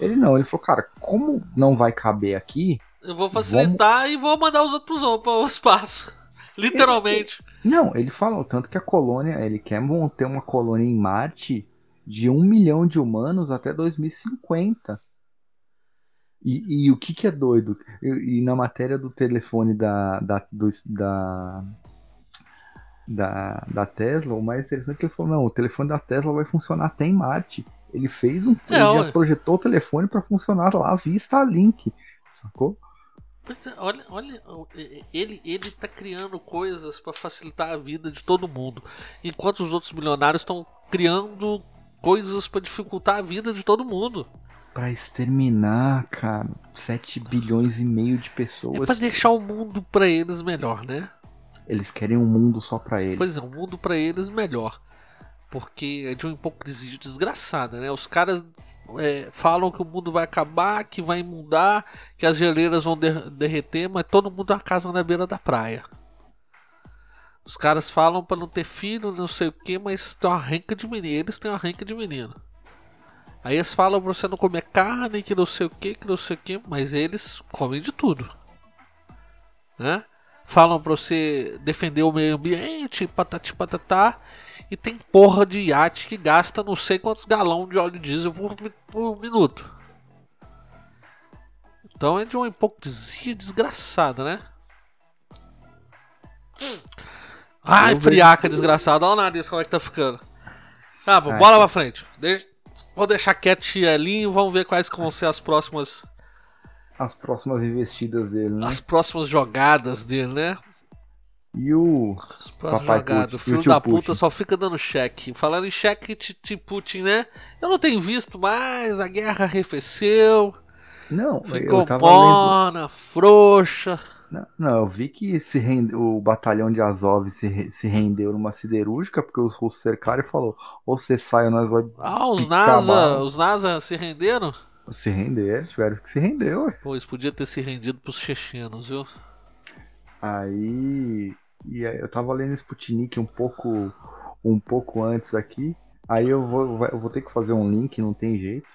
Ele não, ele falou, cara, como não vai caber aqui,
Eu vou facilitar e vou mandar os outros pro pro espaço. Literalmente.
Não, ele falou tanto que a colônia, ele quer manter uma colônia em Marte de um milhão de humanos até 2050. E, e o que que é doido? E, e na matéria do telefone da, da, do- da, da, da Tesla, o mais interessante é que ele falou, não, o telefone da Tesla vai funcionar até em Marte. Ele fez um.
É,
ele
olha.
já projetou o telefone para funcionar lá via Starlink. Sacou?
Pois é, olha, olha, ele, ele tá criando coisas pra facilitar a vida de todo mundo, enquanto os outros milionários estão criando coisas pra dificultar a vida de todo mundo.
Pra exterminar, cara, 7 bilhões e meio de
É
pessoas.
pra deixar o mundo pra eles melhor, né?
Eles querem um mundo só pra eles.
Pois é, um mundo pra eles melhor. Porque é de uma hipocrisia desgraçada, né? Os caras é, falam que o mundo vai acabar, que vai mudar, que as geleiras vão der- derreter, mas todo mundo uma casa na beira da praia. Os caras falam pra não ter filho, não sei o que, mas tem uma renca de menino. Eles têm uma renca de menino. Aí eles falam pra você não comer carne, que não sei o que, que não sei o que, mas eles comem de tudo. Né? Falam pra você defender o meio ambiente, patati patatá. E tem porra de iate que gasta não sei quantos galão de óleo diesel por, por minuto. Então é de uma hipocrisia desgraçada, né? Ai, friaca desgraçada. Olha o nariz como é que tá ficando. Ah, bom, bola pra frente. Deixa- Vou deixar quietinho ali e vamos ver quais vão ser as próximas,
As próximas investidas dele, né?
as próximas jogadas dele, né?
E o.
As próximas
Papai
jogadas.
Putin.
O filho da puta
Putin?
só fica dando cheque. Falando em cheque, Titi Putin, né? Eu não tenho visto mais, a guerra arrefeceu,
Não,
ficou
eu tava lendo.
morna, frouxa.
Não, não, eu vi que se rende... o batalhão de Azov se, se rendeu numa siderúrgica porque os russos cercaram e falou: ou você sai ou nós vamos
Ah, os NASA,
bala."
os NASA se renderam?
se render. Eles tiveram que se render, ué.
Pois podia ter se rendido pros chechenos, viu?
Aí. E aí eu tava lendo Sputnik um pouco, um pouco antes aqui. Aí eu vou, eu vou ter que fazer um link, não tem jeito,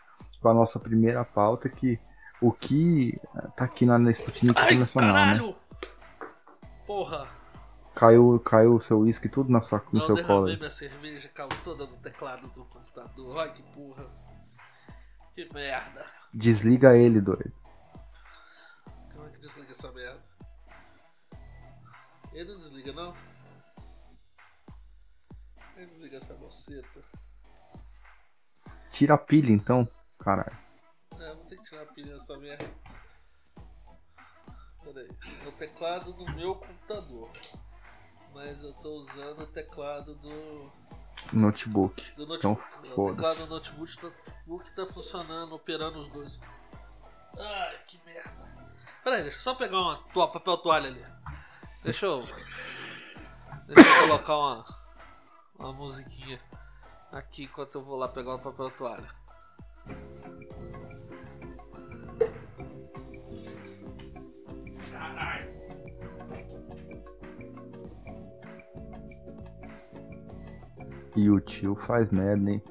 com a nossa primeira pauta que o que tá aqui na, Sputnik
Ai,
Internacional, né?
caralho! Porra,
Caiu, caiu o seu uísque tudo na sua, no
não
seu colo.
derramei
aí.
minha cerveja, caiu toda no teclado do computador. Ai, que porra. Que merda.
Desliga ele, doido.
Como é que desliga essa merda? Ele não desliga, não? Ele desliga essa boceta.
Tira a pilha então, caralho.
É, vou ter que tirar a pilha dessa merda. Pera aí. É o teclado do meu computador. Mas eu tô usando o teclado do,
Notebook.
do
Então
notebook. o
foda-se.
teclado do notebook tá, notebook tá funcionando, operando os dois. Ai, que merda. Pera aí, deixa eu só pegar uma to papel toalha ali. Deixa eu. Deixa eu colocar uma, uma musiquinha aqui enquanto eu vou lá pegar o papel toalha.
E o tio faz merda, hein?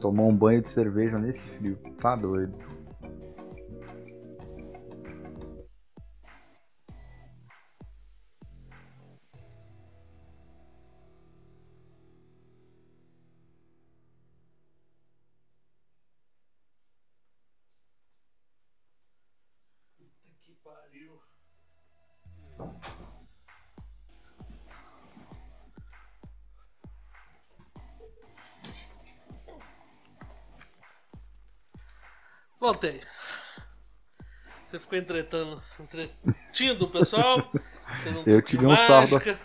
Tomou um banho de cerveja nesse frio. Tá doido.
Voltei. Você ficou entretando, entretindo o pessoal.
Eu tirei um sarro da-.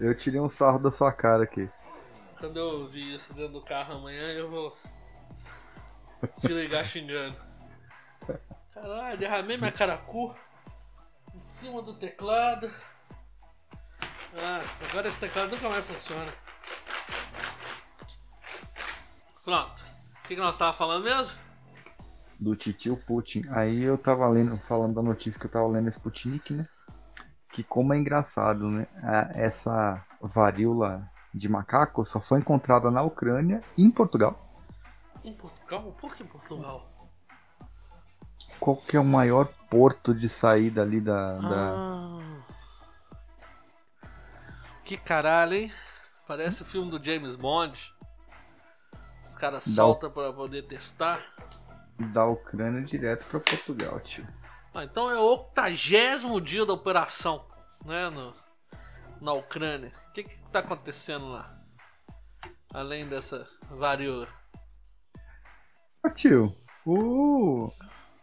Eu tirei um sarro da sua cara aqui.
Quando eu vi isso dentro do carro amanhã, eu vou te ligar xingando. Caralho, derramei minha caracu em cima do teclado. Ah, agora esse teclado nunca mais funciona. Pronto. O que, que nós tava falando mesmo?
Do titio Putin. Aí eu tava lendo, falando da notícia que eu tava lendo Sputnik, né? Que como é engraçado, né? Essa varíola de macaco só foi encontrada na Ucrânia e em Portugal.
Em Portugal? Por que em Portugal?
Qual que é o maior porto de saída ali da. da...
Ah. Que caralho, hein? Parece o filme do James Bond. Os caras soltam pra poder testar.
Da Ucrânia direto pra Portugal, tio.
Ah, então é o octagésimo dia da operação, né? No, na Ucrânia? O que que tá acontecendo lá? Além dessa varíola.
Ô, tio,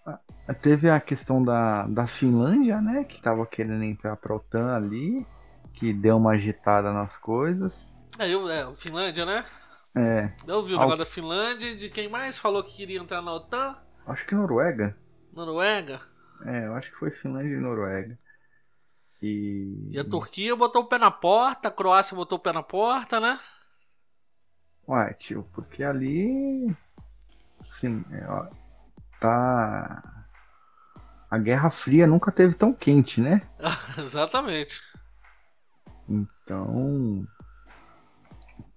a- teve a questão da, da Finlândia, né? Que tava querendo entrar pra OTAN ali, que deu uma agitada nas coisas.
É, eu, é, Finlândia, né?
É,
Eu vi o
Al-
negócio da Finlândia e de quem mais falou que queria entrar na OTAN?
acho que Noruega.
Noruega.
É, eu acho que foi Finlândia e Noruega. E.
E a Turquia botou o pé na porta, a Croácia botou o pé na porta, né?
Ué, tio, porque ali. Assim, é, ó, tá. A Guerra Fria nunca teve tão quente, né?
Exatamente.
Então.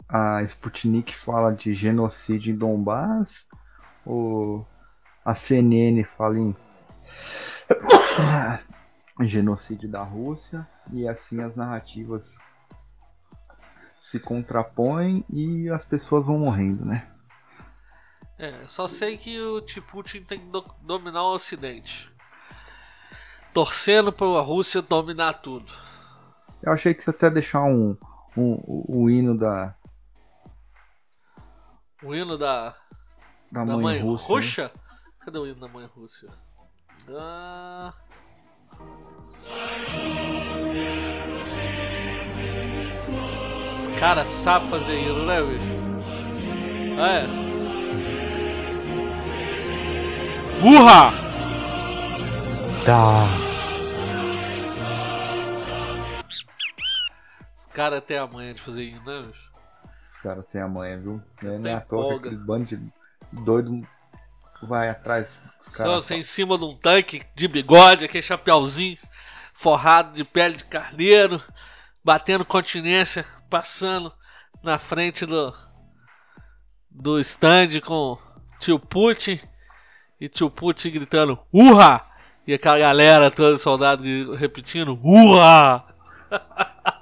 A Sputnik fala de genocídio em Donbass. O, a CNN fala em genocídio da Rússia. E assim as narrativas se contrapõem e as pessoas vão morrendo, né?
É, só sei que o Putin tem que do- dominar o Ocidente. Torcendo pra Rússia dominar tudo.
Eu achei que você até deixar um, um, o, o hino da,
O hino da,
da,
da
mãe,
mãe. Rússia.
né?
Cadê o hino da mãe Rússia? Ah, Os caras sabem fazer hino, né, bicho? Ah, é. Urra!
Tá.
Os caras têm a manha de fazer hino, né, bicho?
Os caras têm a manha, viu? Não é,
Tem
à toa que aquele bando de doido vai atrás dos
Só
caras.
você em cima de um tanque de bigode, aquele chapéuzinho forrado de pele de carneiro, batendo continência, passando na frente do do stand com tio Putin e tio Putin gritando urra! E aquela galera, todos os soldados repetindo urra!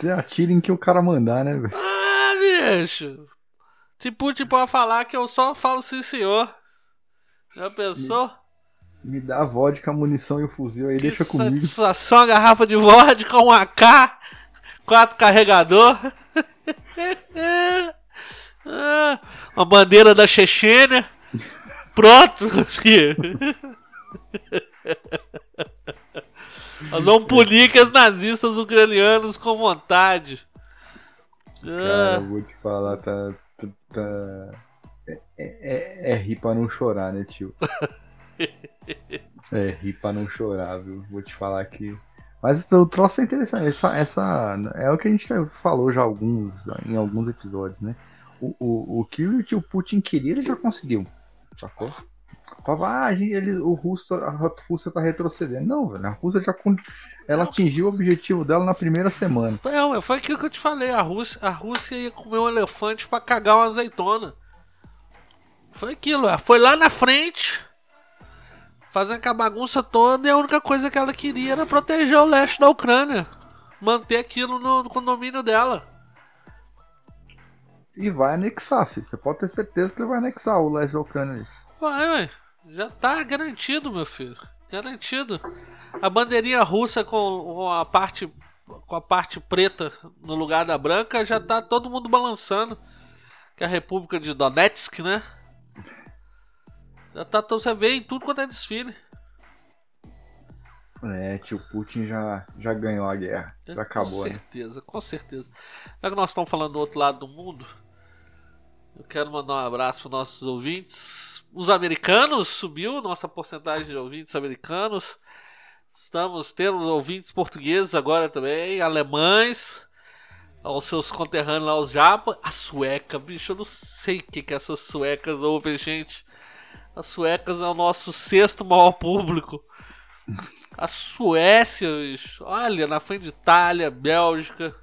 Você atira em que o cara mandar, né, velho?
Ah, bicho! Tio Putin pode falar que eu só falo sim, senhor. Já pensou?
Me dá a vodka, a munição e o fuzil aí, deixa
Que
comigo.
Satisfação, a garrafa de vodka, um AK, quatro carregador. Uma bandeira da Chechênia. Pronto. aqui. Nós vamos punir que os nazistas ucranianos com vontade.
Cara,
Ah,
eu vou te falar, tá. tá, tá- É, é, é rir pra não chorar, né, tio? é rir pra não chorar, viu? Vou te falar que. Mas o troço é interessante. Essa, essa é o que a gente falou já alguns, em alguns episódios, né? O, o, o que o tio Putin queria, ele já conseguiu. Sacou? Falava, ah, a gente, ele, o Russo, a Rússia tá retrocedendo. Não, velho. A Rússia já ela atingiu o objetivo dela na primeira semana.
Não, foi aquilo que eu te falei. A Rússia, a Rússia ia comer um elefante pra cagar uma azeitona. Foi aquilo, ela foi lá na frente, fazendo com a bagunça toda, e a única coisa que ela queria era proteger o leste da Ucrânia. Manter aquilo no, no condomínio dela.
E vai anexar, filho. Você pode ter certeza que ele vai anexar o leste da Ucrânia.
Vai, ué. Já tá garantido, meu filho. Garantido. A bandeirinha russa com, com a parte com a parte preta no lugar da branca já tá todo mundo balançando. Que é a República de Donetsk, né? Já tá todo, você vê em tudo quanto é desfile.
É, tio Putin já, já ganhou a guerra. Já acabou,
Com
né?
certeza, com certeza. Já que nós estamos falando do outro lado do mundo, eu quero mandar um abraço para nossos ouvintes. Os americanos subiu nossa porcentagem de ouvintes americanos. Estamos tendo ouvintes portugueses agora também, alemães, aos seus conterrâneos lá, os japa. A sueca, bicho, eu não sei o que, que essas suecas ouvem, gente. As suecas é o nosso sexto maior público. A Suécia, bicho. Olha, na frente de Itália, Bélgica.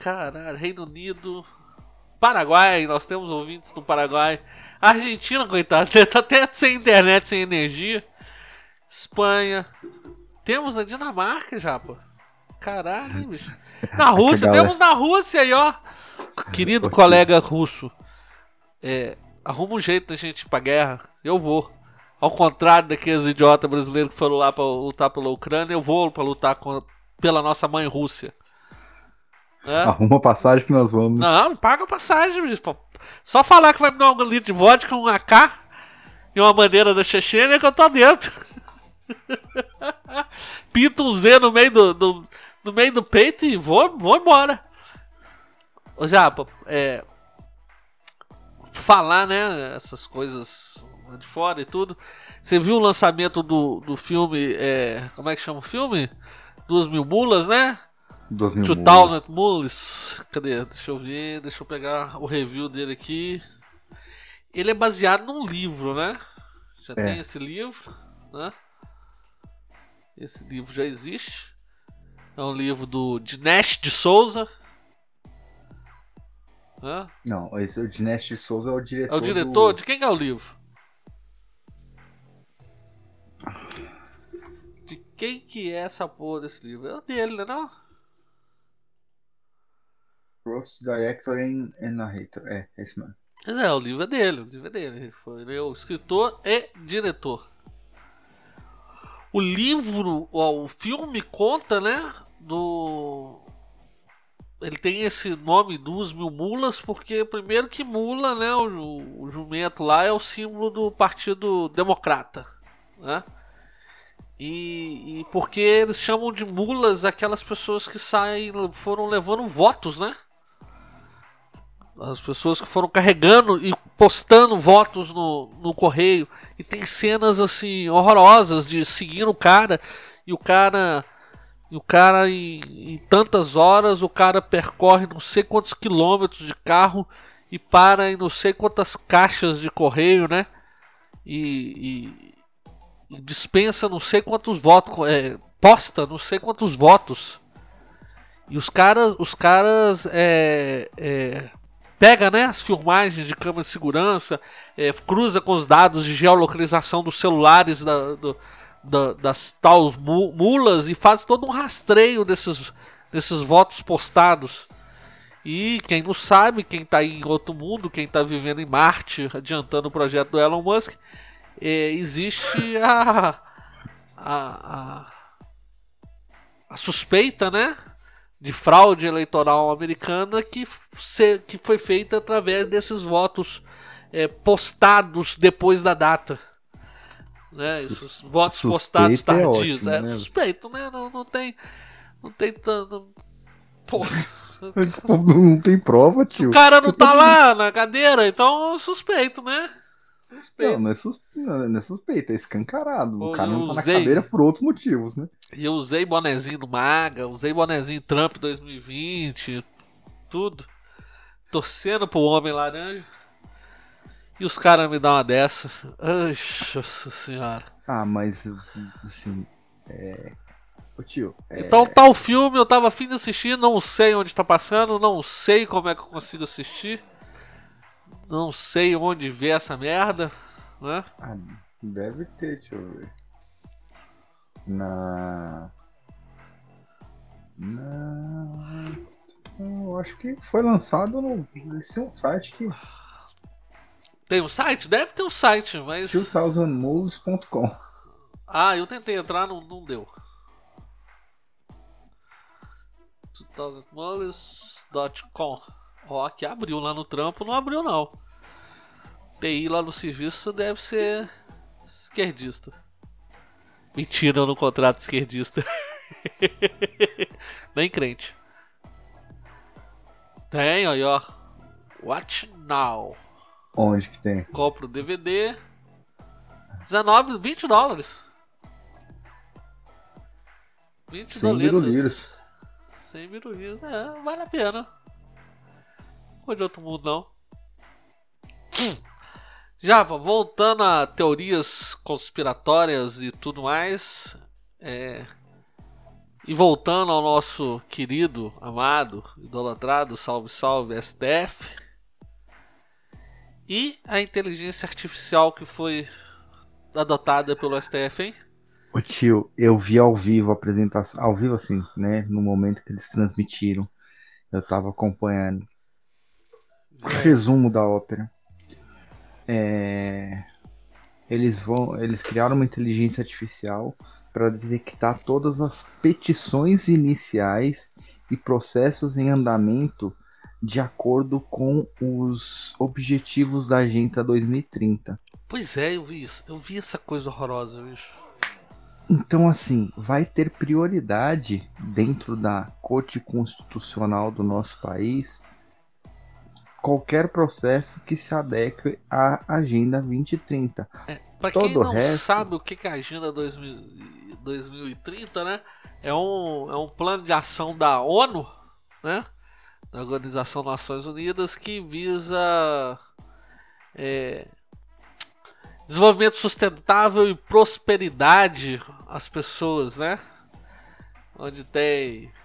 Caralho, Reino Unido. Paraguai, nós temos ouvintes no Paraguai. Argentina, coitado, tá até sem internet, sem energia. Espanha. Temos na Dinamarca, Japa. Caralho, bicho. Na Rússia, temos na Rússia aí, ó. Querido
Poxa.
colega russo. É, arruma um jeito da gente ir pra guerra. Eu vou. Ao contrário daqueles idiotas brasileiros que foram lá para lutar pela Ucrânia, eu vou para lutar com, pela nossa mãe Rússia.
É? Arruma passagem que nós vamos.
Não, paga a passagem, bicho. Só falar que vai me dar um litro de vodka, um AK e uma bandeira da Chechênia que eu tô dentro. Pinto um Z no meio do, do, no meio do peito e vou, vou embora. Ô Japa, é. Falar, né? Essas coisas de fora e tudo. Você viu o lançamento do, do filme. É, como é que chama o filme? Duas Mil Mulas, né?
2000
mulas. mulas. Cadê? Deixa eu ver. Deixa eu pegar o review dele aqui. Ele é baseado num livro, né? Já é. tem esse livro, né? Esse livro já existe. É um livro do Dinesh de Souza.
Hã? Não, esse, o Dinesh de Souza é o diretor.
É o diretor?
Do...
De quem é o livro? De quem que é essa porra desse livro? É o dele, né não?
Roast Director and, Narrator. É, esse mesmo.
É, o livro é dele, o livro é dele. Foi ele é o escritor e diretor. O livro, o filme conta, né? Do. Ele tem esse nome, Duas Mil Mulas, porque primeiro que mula, né? O, o jumento lá é o símbolo do Partido Democrata, né? E, e, porque eles chamam de mulas aquelas pessoas que saem, foram levando votos, né? As pessoas que foram carregando e postando votos no, no correio. E tem cenas assim horrorosas de seguir o cara e o cara. E o cara em, em tantas horas o cara percorre não sei quantos quilômetros de carro e para em não sei quantas caixas de correio, né? E, e, e dispensa não sei quantos votos, é, posta não sei quantos votos. E os caras, os caras é, é, pega né, as filmagens de câmera de segurança, é, cruza com os dados de geolocalização dos celulares da, do, da, das tais mulas e faz todo um rastreio desses, desses votos postados. E quem não sabe, quem está em outro mundo, quem está vivendo em Marte, adiantando o projeto do Elon Musk, é, existe a, a, a, a suspeita, né? De fraude eleitoral americana que, se, que foi feita através desses votos é, postados depois da data. Né? Esses votos postados é tardios. É, ótimo, é né? suspeito, né? Não, não tem. Não tem tanto. Porra.
Não tem prova, tio.
O cara não tá lá na cadeira, então suspeito, né?
Suspeito. Não, não é, sus... não é suspeito, é escancarado. Pô, o cara não tá usei... na cadeira por outros motivos, né?
E eu usei bonezinho do Maga, usei bonezinho Trump 2020, tudo. Torcendo pro Homem Laranja. E os caras me dão uma dessa. Nossa senhora.
Ah, mas. Assim. É. Ô tio.
É... Então tá o filme, eu tava afim de assistir, não sei onde tá passando, não sei como é que eu consigo assistir. Não sei onde ver essa merda, né?
Ah, deve ter, deixa eu ver. Na. Na. Eu acho que foi lançado no. Eles têm um site que.
Tem um site? Deve ter um site, mas.
2000moves.com
Ah, eu tentei entrar, não, não deu. 2000moves.com Que abriu lá no trampo, não abriu não. TI lá no serviço deve ser esquerdista. Mentira, eu não contrato esquerdista. Nem crente. Tem, aí, ó. Watch Now.
Onde que tem?
Compro DVD. 19, 20 dólares. 20 dólares. 100 miruliros. É, vale a pena. Não de outro mundo, não. Já, voltando a teorias conspiratórias e tudo mais. É... E voltando ao nosso querido, amado, idolatrado, salve salve STF. E a inteligência artificial que foi adotada pelo STF, hein?
Ô tio, eu vi ao vivo a apresentação, ao vivo assim, né? No momento que eles transmitiram. Eu tava acompanhando. Resumo da ópera. É... eles vão, eles criaram uma inteligência artificial para detectar todas as petições iniciais e processos em andamento de acordo com os objetivos da Agenda 2030.
Pois é, eu vi isso. Eu vi essa coisa horrorosa, bicho.
Então, assim, vai ter prioridade dentro da Corte Constitucional do nosso país qualquer processo que se adeque à Agenda 2030.
É, para quem não resto... sabe o que é a Agenda 2000, 2030, né? É um, é um plano de ação da ONU, né? Da Organização das Nações Unidas que visa é, desenvolvimento sustentável e prosperidade às pessoas, né? Onde tem.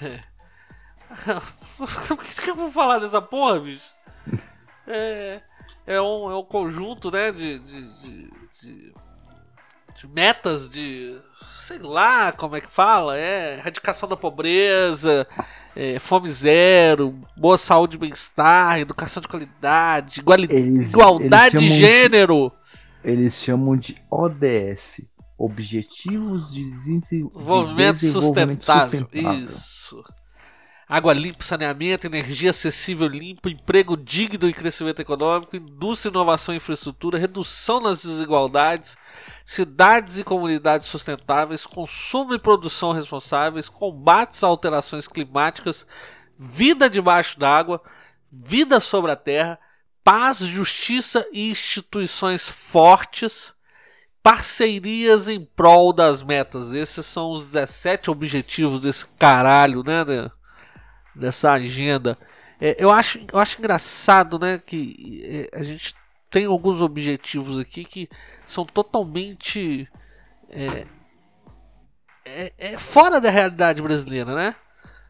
É... Por que eu vou falar dessa porra, bicho? É, é, um, é um conjunto, né, de, de, de, de, de metas de. sei lá como é que fala, é erradicação da pobreza, é, fome zero, boa saúde e bem-estar, educação de qualidade, iguali eles, igualdade eles de gênero.
De, eles chamam de ODS Objetivos de,
Desenvolvimento, de desenvolvimento sustentável. sustentável. Isso. Água limpa, saneamento, energia acessível limpa, emprego digno e crescimento econômico, indústria, inovação e infraestrutura, redução das desigualdades, cidades e comunidades sustentáveis, consumo e produção responsáveis, combates a alterações climáticas, vida debaixo d'água, vida sobre a terra, paz, justiça e instituições fortes, parcerias em prol das metas. Esses são os 17 objetivos desse caralho, né? né? Dessa agenda. É, eu, acho, eu acho engraçado, né, que é, a gente tem alguns objetivos aqui que são totalmente é, é, é, fora da realidade brasileira, né?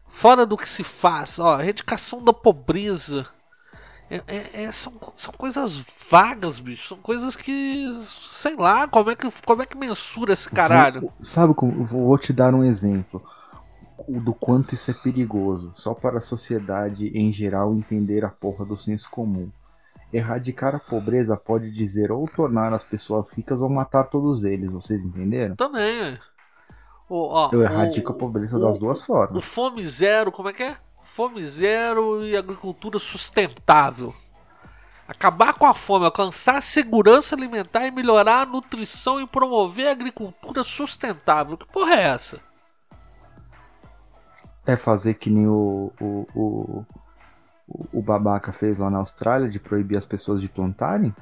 Fora do que se faz. Ó, erradicação da pobreza. É, é, é, são, são coisas vagas, bicho. São coisas que. Sei lá, como é que, como é que mensura esse caralho?
Vou, sabe como? Vou te dar um exemplo do quanto isso é perigoso, só para a sociedade em geral entender a porra do senso comum. Erradicar a pobreza pode dizer ou tornar as pessoas ricas ou matar todos eles, vocês entenderam?
Também.
O, ó, Eu erradico o, a pobreza o, das duas formas.
O fome zero, como é que é? Fome zero e agricultura sustentável. Acabar com a fome, alcançar a segurança alimentar e melhorar a nutrição e promover a agricultura sustentável. Que porra é essa?
É fazer que nem o, o, o, o babaca fez lá na Austrália de proibir as pessoas de plantarem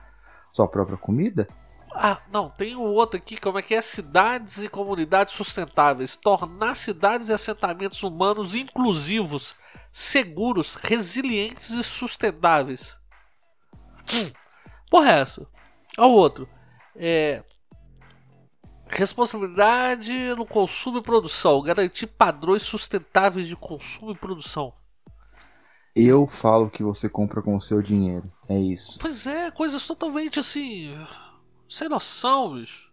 sua própria comida?
Ah, não, tem o outro aqui, como é que é? Cidades e comunidades sustentáveis. Tornar cidades e assentamentos humanos inclusivos, seguros, resilientes e sustentáveis. Hum, porra é essa? Olha o outro. É, Responsabilidade no consumo e produção. Garantir padrões sustentáveis de consumo e produção.
Eu falo que você compra com o seu dinheiro. É isso.
Pois é, coisas totalmente assim. Sem noção, bicho.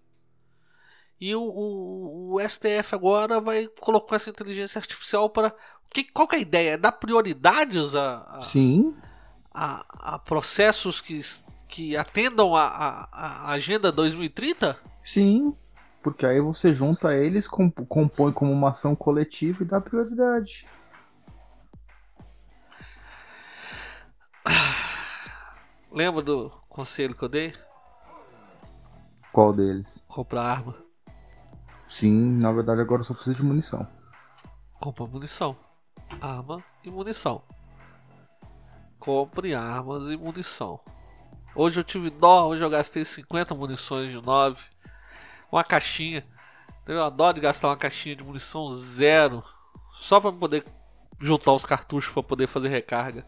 E o, o, o STF agora vai colocar essa inteligência artificial para. Que, qual que é a ideia? É dar prioridades a, a,
Sim.
a, a processos que, que atendam a, a, a Agenda 2030?
Sim porque aí você junta eles, compõe como uma ação coletiva e dá prioridade.
Lembra do conselho que eu dei?
Qual deles?
Comprar arma.
Sim, na verdade agora eu só preciso de munição.
Compra munição. Arma e munição. Compre armas e munição. Hoje eu tive dó, hoje eu gastei 50 munições de 9 uma caixinha. Eu adoro gastar uma caixinha de munição zero. Só pra poder juntar os cartuchos para poder fazer recarga.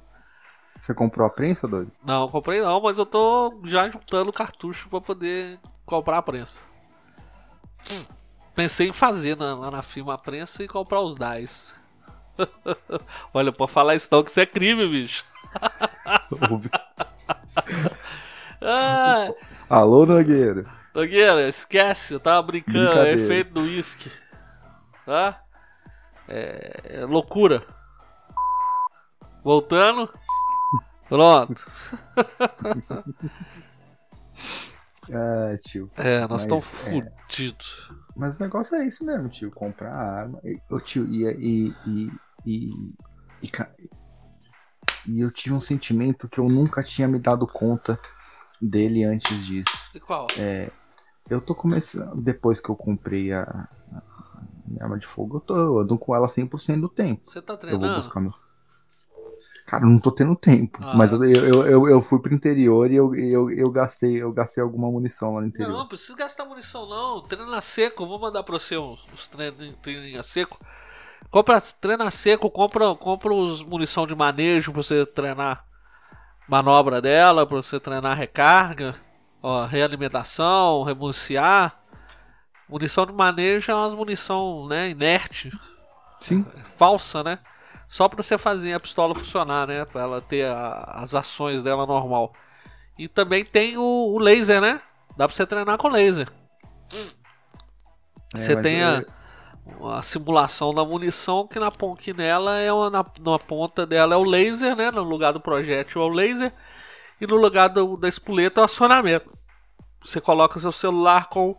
Você comprou a prensa, doido?
Não, comprei não, mas eu tô já juntando cartucho para poder comprar a prensa. Pensei em fazer na, lá na firma a prensa e comprar os DAIs. Olha, pode falar isso não, que isso é crime, bicho.
ah, Alô, Nogueira.
Nogueira, esquece, eu tava brincando, é efeito do uísque. Tá? É, é loucura. Voltando. Pronto.
É, tio.
É, nós estamos
é.
fudidos.
Mas o negócio é isso mesmo, tio. Comprar arma. E, ô, tio, e, e, e, e, e, e eu tive um sentimento que eu nunca tinha me dado conta dele antes disso.
E qual?
Eu tô começando. Depois que eu comprei a, a minha arma de fogo, eu, tô, eu ando com ela 100% do tempo.
Você tá
Eu vou
treinando?
buscar meu. Cara, eu não tô tendo tempo.
Ah.
Mas eu, eu, eu, eu fui pro interior e eu, eu, eu, gastei, eu gastei alguma munição lá no interior.
Não, não precisa gastar munição não. Treina seco. Eu vou mandar pra você uns, uns treininho a seco. Compra, treina seco, compra, compra os munição de manejo pra você treinar manobra dela, pra você treinar recarga, ó, realimentação, remuniciar. Munição de manejo é umas munição, né, inerte,
Sim.
falsa, né? Só pra você fazer a pistola funcionar, né? Pra ela ter a- as ações dela normal. E também tem o, o laser, né? Dá pra você treinar com laser.
É,
você tem
eu-
a, a simulação da munição que na que nela é uma, na, na ponta dela é o laser, né? No lugar do projétil é o laser e no lugar do- da espoleta é o acionamento. Você coloca seu celular com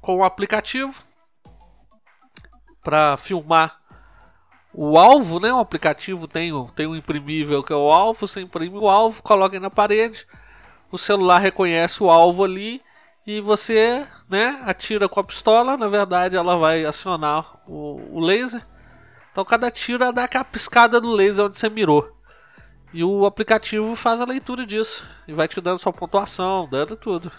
com o aplicativo para filmar o alvo, né? O aplicativo tem, tem um imprimível que é o alvo, você imprime o alvo, coloca na parede, o celular reconhece o alvo ali e você, né, atira com a pistola, na verdade ela vai acionar o, o laser. Então cada tiro dá aquela piscada do laser onde você mirou. E o aplicativo faz a leitura disso e vai te dando sua pontuação, dando tudo.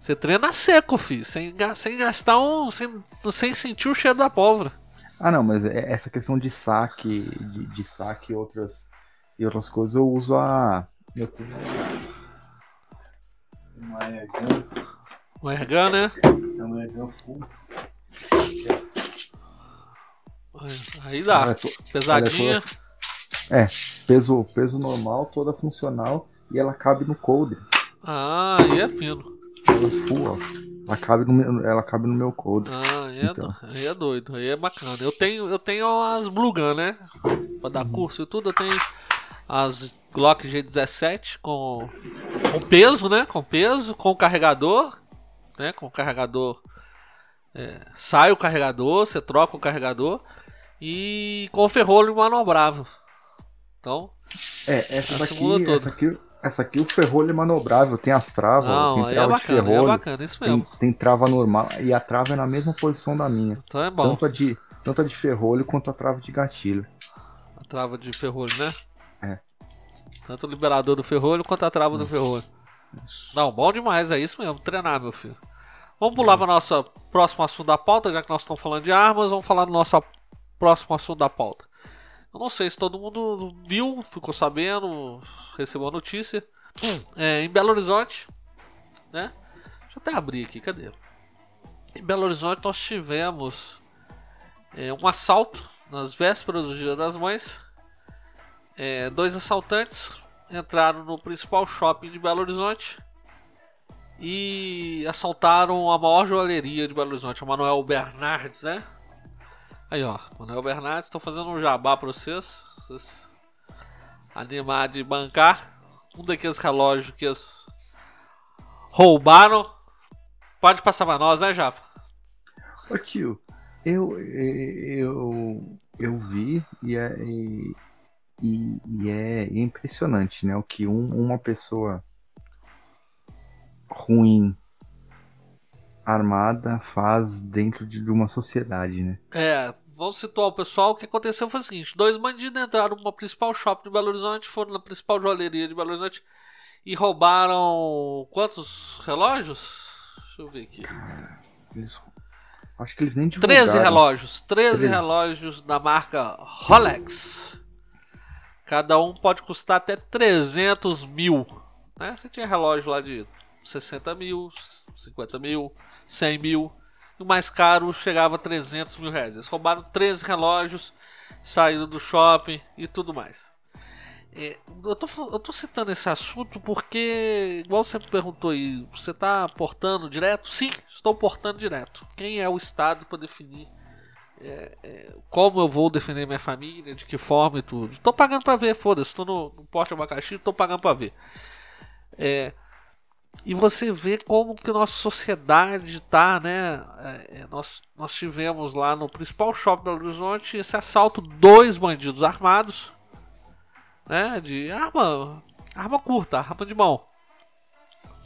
Você treina seco, filho, sem, sem gastar um. Sem, sem sentir o cheiro da pólvora.
Ah, não, mas é- essa questão de saque, de, de saque e outras, e outras coisas, eu uso a. Eu tenho uma Airgun,
O Ergan, né?
é uma Airgun full.
Aí dá.
To-
Pesadinha.
ela é peso, peso normal, toda funcional, e ela cabe no coldre.
Ah, aí é fino.
Ela full. Ela cabe no meu, ela cabe no meu coldre.
Ah, aí é,
Então.
aí é doido, aí é bacana. Eu tenho, eu tenho as Blue Gun, né? Pra dar curso e tudo, eu tenho as Glock G17 com, com peso, né? Com peso, com carregador, né? Com carregador. é, sai o carregador, você troca o carregador e com ferrolho manobrável. Então,
É, essa daqui, essa aqui, essa aqui o ferrolho é manobrável, tem as travas,
não,
tem
é
trava de
bacana, aí é
ferrolho,
bacana, isso
tem,
mesmo.
tem trava normal, e a trava é na mesma posição da minha.
Então é bom.
Tanto a, de, tanto a de ferrolho quanto a trava de gatilho.
A trava de ferrolho, né?
É.
Tanto o liberador do ferrolho quanto a trava do ferrolho. Não, bom demais, é isso mesmo, treinar, meu filho. Vamos pular para nosso próximo assunto da pauta, já que nós estamos falando de armas, vamos falar do nosso próximo assunto da pauta. Eu não sei se todo mundo viu, ficou sabendo, recebeu a notícia. É, em Belo Horizonte, né? Deixa eu até abrir aqui, cadê? Em Belo Horizonte nós tivemos é, um assalto nas vésperas do Dia das Mães. É, dois assaltantes entraram no principal shopping de Belo Horizonte e assaltaram a maior joalheria de Belo Horizonte, a Manuel Bernardes, né? Aí ó, Manuel Bernardes, estou fazendo um jabá para vocês, vocês animar de bancar um daqueles relógios que eles roubaram. Pode passar pra nós, né, Japa?
Ô tio, eu, eu, eu vi e é, e, e- é impressionante, né? O que um- uma pessoa ruim armada faz dentro de, de uma sociedade, né?
É, vamos situar o pessoal. O que aconteceu foi o seguinte: dois bandidos entraram no principal shopping de Belo Horizonte, foram na principal joalheria de Belo Horizonte e roubaram quantos relógios? Deixa eu ver aqui.
Eles, acho que eles nem divulgaram.
13 relógios. 13
13.
relógios da marca Rolex. Cada um pode custar até 300 mil. Né? Você tinha relógio lá de 60 mil, 50 mil, 100 mil. O mais caro chegava a 300 mil reais. Eles roubaram 13 relógios, saíram do shopping e tudo mais. É, eu, tô, eu tô citando esse assunto porque, igual você me perguntou aí, você está portando direto? Sim, estou portando direto. Quem é o Estado para definir é, é, como eu vou defender minha família, de que forma e tudo? Tô pagando para ver, foda-se, tô no, no porte abacaxi, tô pagando para ver. É, e você vê como que nossa sociedade tá, né? É, é, nós, nós tivemos lá no principal shopping Belo Horizonte esse assalto, dois bandidos armados, né? De arma, arma curta, arma de mão.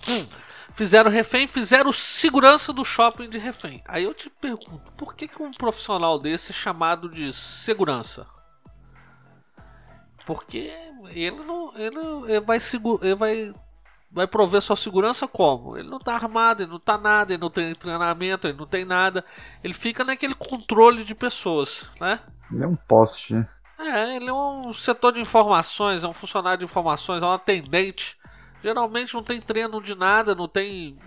Hum, fizeram refém, fizeram segurança do shopping de refém. Aí eu te pergunto, por que, que um profissional desse é chamado de segurança? Porque ele não, ele, ele vai, ele vai vai prover sua segurança como? Ele não tá armado, ele não tá nada, ele não tem treinamento, ele não tem nada. Ele fica naquele controle de pessoas, né?
Ele é um poste, né?
É, ele é um setor de informações, é um funcionário de informações, é um atendente. Geralmente não tem treino de nada, não tem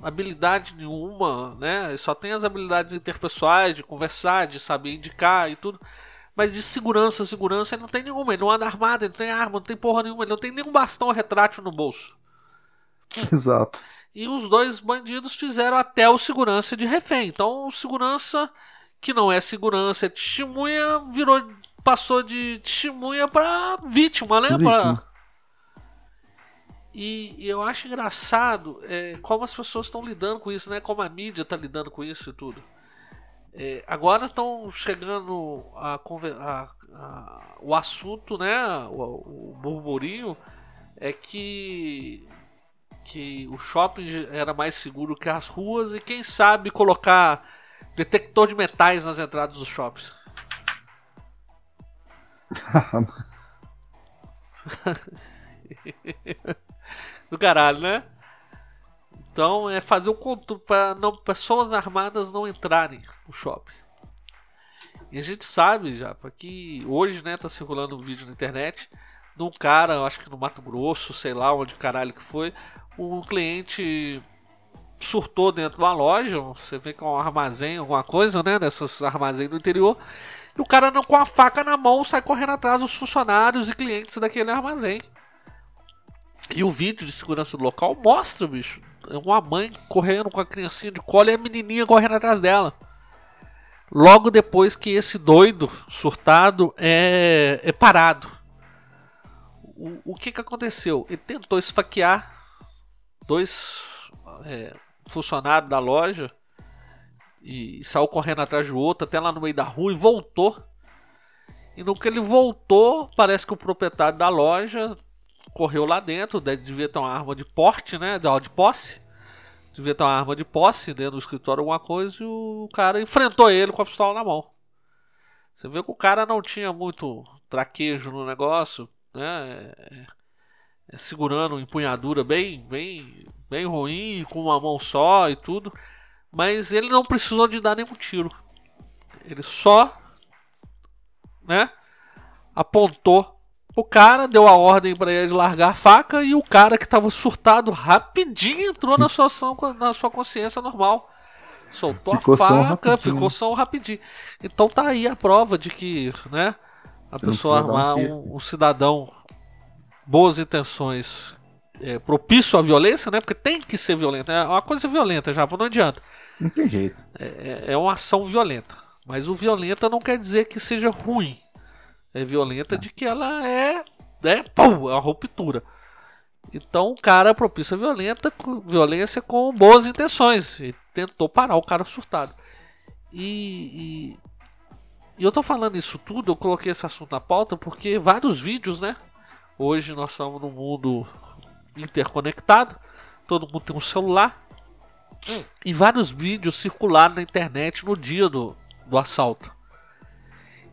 habilidade nenhuma, né? Só tem as habilidades interpessoais de conversar, de saber indicar e tudo. Mas de segurança, segurança, ele não tem nenhuma. Ele não anda armado, ele não tem arma, não tem porra nenhuma, ele não tem nenhum bastão retrátil no bolso.
Exato.
E os dois bandidos fizeram até o segurança de refém. Então, o segurança, que não é segurança, é testemunha, virou, passou de testemunha para vítima, né? Pra... E, e, eu acho engraçado é, como as pessoas estão lidando com isso, né? Como a mídia está lidando com isso e tudo. É, agora estão chegando a, a, a, o assunto, né? O, o burburinho é que que o shopping era mais seguro que as ruas e quem sabe colocar detector de metais nas entradas dos shoppings. Do caralho, né? Então é fazer o controle para pessoas armadas não entrarem no shopping. E a gente sabe já, porque hoje, né, tá circulando um vídeo na internet de um cara, acho que no Mato Grosso, sei lá onde caralho que foi, um cliente surtou dentro de uma loja, você vê que é um armazém, alguma coisa, né, dessas armazéns do interior, e o cara não com a faca na mão sai correndo atrás dos funcionários e clientes daquele armazém. E o vídeo de segurança do local mostra, bicho, uma mãe correndo com a criancinha de colo e a menininha correndo atrás dela. Logo depois que esse doido surtado é, é parado. O, o que, que aconteceu? Ele tentou esfaquear dois é, funcionários da loja e saiu correndo atrás do outro até lá no meio da rua e voltou. E no que ele voltou, parece que o proprietário da loja correu lá dentro, devia ter uma arma de porte, né? De posse. Devia ter uma arma de posse dentro do escritório, alguma coisa, e o cara enfrentou ele com a pistola na mão. Você vê que o cara não tinha muito traquejo no negócio, né? Segurando uma empunhadura bem, bem, bem ruim, com uma mão só e tudo. Mas ele não precisou de dar nenhum tiro. Ele só, né, apontou o cara, deu a ordem para ele largar a faca e o cara que estava surtado rapidinho entrou na sua, ação, na sua consciência normal. Soltou ficou a faca, ficou só rapidinho. Então tá aí a prova de que, né, a Você pessoa armar um, um cidadão boas intenções é, propício à violência, né? Porque tem que ser violenta. É uma coisa violenta já, não adianta.
Não tem jeito.
É, é, é uma ação violenta. Mas o violenta não quer dizer que seja ruim. É violenta de que ela é. É, pum, é uma ruptura. Então o cara propício a violenta, violência com boas intenções. E tentou parar o cara surtado. E, e, e eu tô falando isso tudo, eu coloquei esse assunto na pauta porque vários vídeos, né? Hoje nós estamos num mundo interconectado, todo mundo tem um celular. E vários vídeos circularam na internet no dia do, do assalto.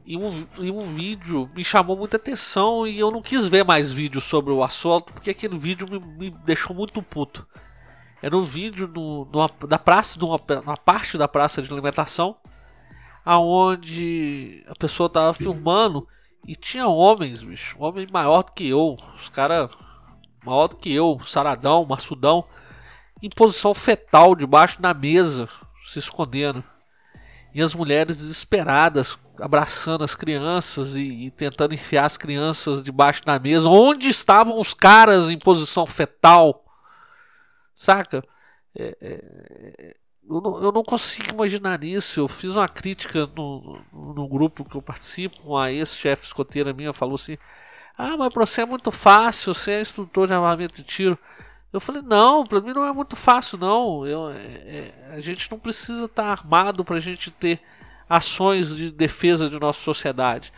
E um, e um vídeo me chamou muita atenção e eu não quis ver mais vídeos sobre o assalto porque aquele vídeo me, me deixou muito puto. Era um vídeo do, da praça, numa, numa parte da praça de alimentação, aonde a pessoa estava filmando e tinha homens, bicho. Homem maior do que eu. Os caras maior do que eu, saradão, maçudão. Em posição fetal, debaixo da mesa, se escondendo. E as mulheres desesperadas, abraçando as crianças e, e, tentando enfiar as crianças debaixo da mesa. Onde estavam os caras em posição fetal? Saca? É, é, eu não, eu não, consigo imaginar isso. Eu fiz uma crítica no, no grupo que eu participo, uma ex-chefe escoteira minha falou assim: Ah, mas pra você é muito fácil, você é instrutor de armamento de tiro. Eu falei, não, pra mim não é muito fácil, não. Eu, é, é, a gente não precisa estar tá armado pra gente ter ações de defesa de nossa sociedade.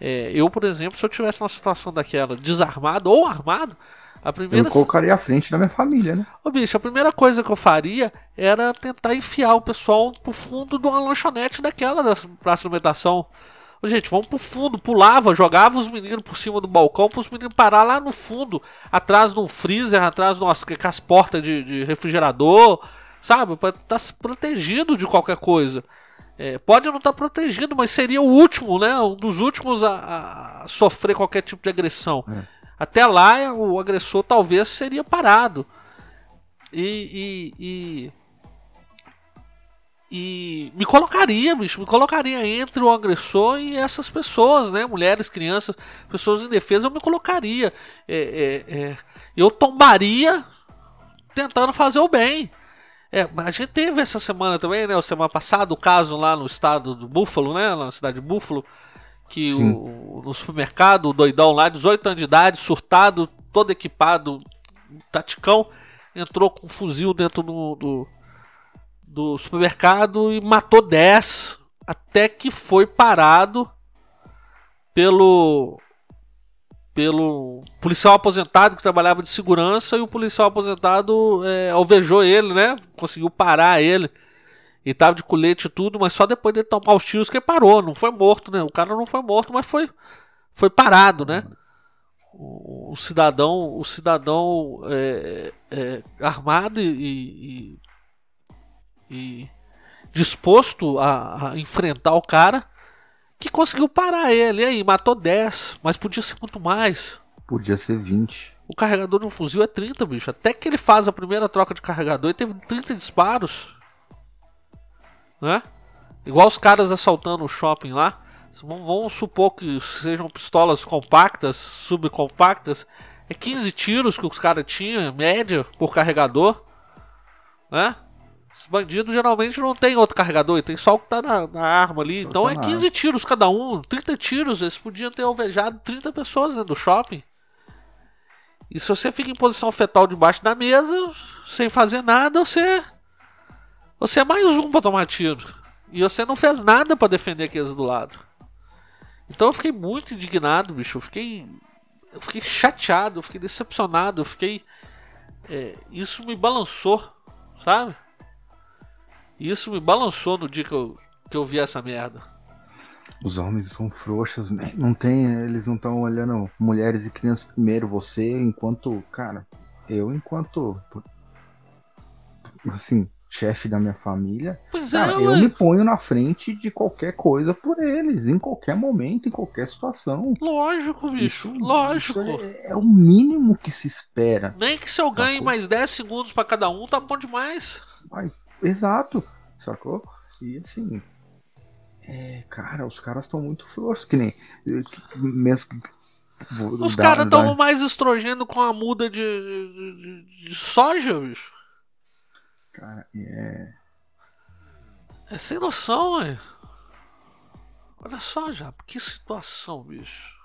É, eu, por exemplo, se eu tivesse uma situação daquela, desarmado ou armado, a primeira.
Eu colocaria à frente da minha família, né?
Ô, bicho, a primeira coisa que eu faria era tentar enfiar o pessoal pro fundo de uma lanchonete daquela da praça de alimentação. Gente, vamos pro fundo, pulava, jogava os meninos por cima do balcão para os meninos parar lá no fundo, atrás de um freezer, atrás de umas, com as portas de, de refrigerador, sabe? Para estar tá protegido de qualquer coisa. É, pode não estar tá protegido, mas seria o último, né? Um dos últimos a, a sofrer qualquer tipo de agressão. É. Até lá, o agressor talvez seria parado. E, e, e, e, me colocaria, bicho, me colocaria entre o agressor e essas pessoas, né? Mulheres, crianças, pessoas indefesas, eu me colocaria. É, é, é, eu tombaria tentando fazer o bem. É, a gente teve essa semana também, né? Semana passada, o caso lá no estado do Búfalo, né? Na cidade de Búfalo, que o, no supermercado, o doidão lá, 18 anos de idade, surtado, todo equipado, taticão, entrou com um fuzil dentro do, do, do supermercado e matou 10, até que foi parado pelo pelo policial aposentado que trabalhava de segurança e o policial aposentado é, alvejou ele, né? Conseguiu parar ele. E tava de colete e tudo, mas só depois de tomar os tiros que ele parou. Não foi morto, né? O cara não foi morto, mas foi, foi parado, né? O, o cidadão, o cidadão é, é, armado e, e, e disposto a, a, enfrentar o cara que conseguiu parar ele. E aí, matou 10, mas podia ser muito mais.
Podia ser 20.
O carregador de um fuzil é 30, bicho. Até que ele faz a primeira troca de carregador, ele teve 30 disparos né? Igual os caras assaltando o shopping lá. Vamos supor que sejam pistolas compactas, subcompactas. É 15 tiros que os caras tinham, média, por carregador. Né? Os bandidos geralmente não tem outro carregador, e tem só o que tá na, na arma ali. Então é 15 tiros cada um, 30 tiros. Eles podiam ter alvejado 30 pessoas dentro do shopping. E se você fica em posição fetal debaixo da mesa, sem fazer nada, você você é mais um pra tomar tiro. E você não fez nada para defender aqueles do lado. Então eu fiquei muito indignado, bicho. Eu fiquei. Eu fiquei chateado, eu fiquei decepcionado, eu fiquei. É, isso me balançou, sabe? Isso me balançou no dia que eu, que eu vi essa merda.
Os homens são frouxos, não tem, eles não estão olhando mulheres e crianças primeiro. Você, enquanto, cara, eu enquanto, assim, chefe da minha família,
pois
cara,
é,
eu me ponho na frente de qualquer coisa por eles, em qualquer momento, em qualquer situação.
Lógico, bicho, isso, lógico. Isso
é, é, o mínimo que se espera.
Nem que se eu ganhe sacou? mais 10 segundos para cada um, tá bom demais.
Ai, exato, sacou? E assim, é, cara, os caras estão muito frouxos, que nem. Mesmo
Os caras estão mais estrogênio com a muda de, de, de, de soja, bicho.
Cara, é.
É sem noção, ué. Olha só já, que situação, bicho.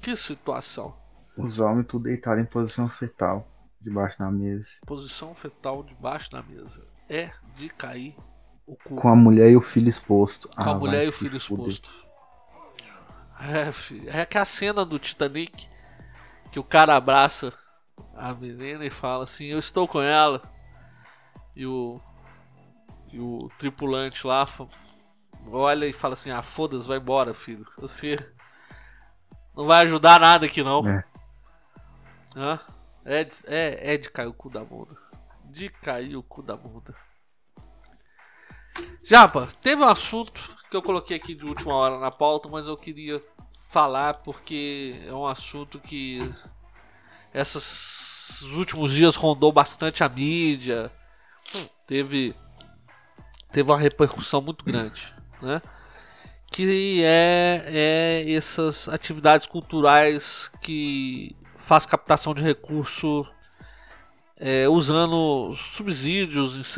Que situação.
Os homens tudo deitados em posição fetal, debaixo da mesa.
Posição fetal debaixo da mesa. É de cair o cu.
Com a mulher e o filho exposto.
Com ah, a mulher e o filho exposto. É, filho. É que a cena do Titanic que o cara abraça a menina e fala assim: Eu estou com ela e o, e o tripulante lá olha e fala assim: Ah, foda-se, vai embora, filho. Você não vai ajudar nada aqui não. É. Ah, é, é, é de cair o cu da bunda. De cair o cu da bunda. Japa, teve um assunto que eu coloquei aqui de última hora na pauta, mas eu queria falar porque é um assunto que esses últimos dias rondou bastante a mídia teve teve uma repercussão muito grande, né? Que é, é essas atividades culturais que faz captação de recurso é, usando subsídios,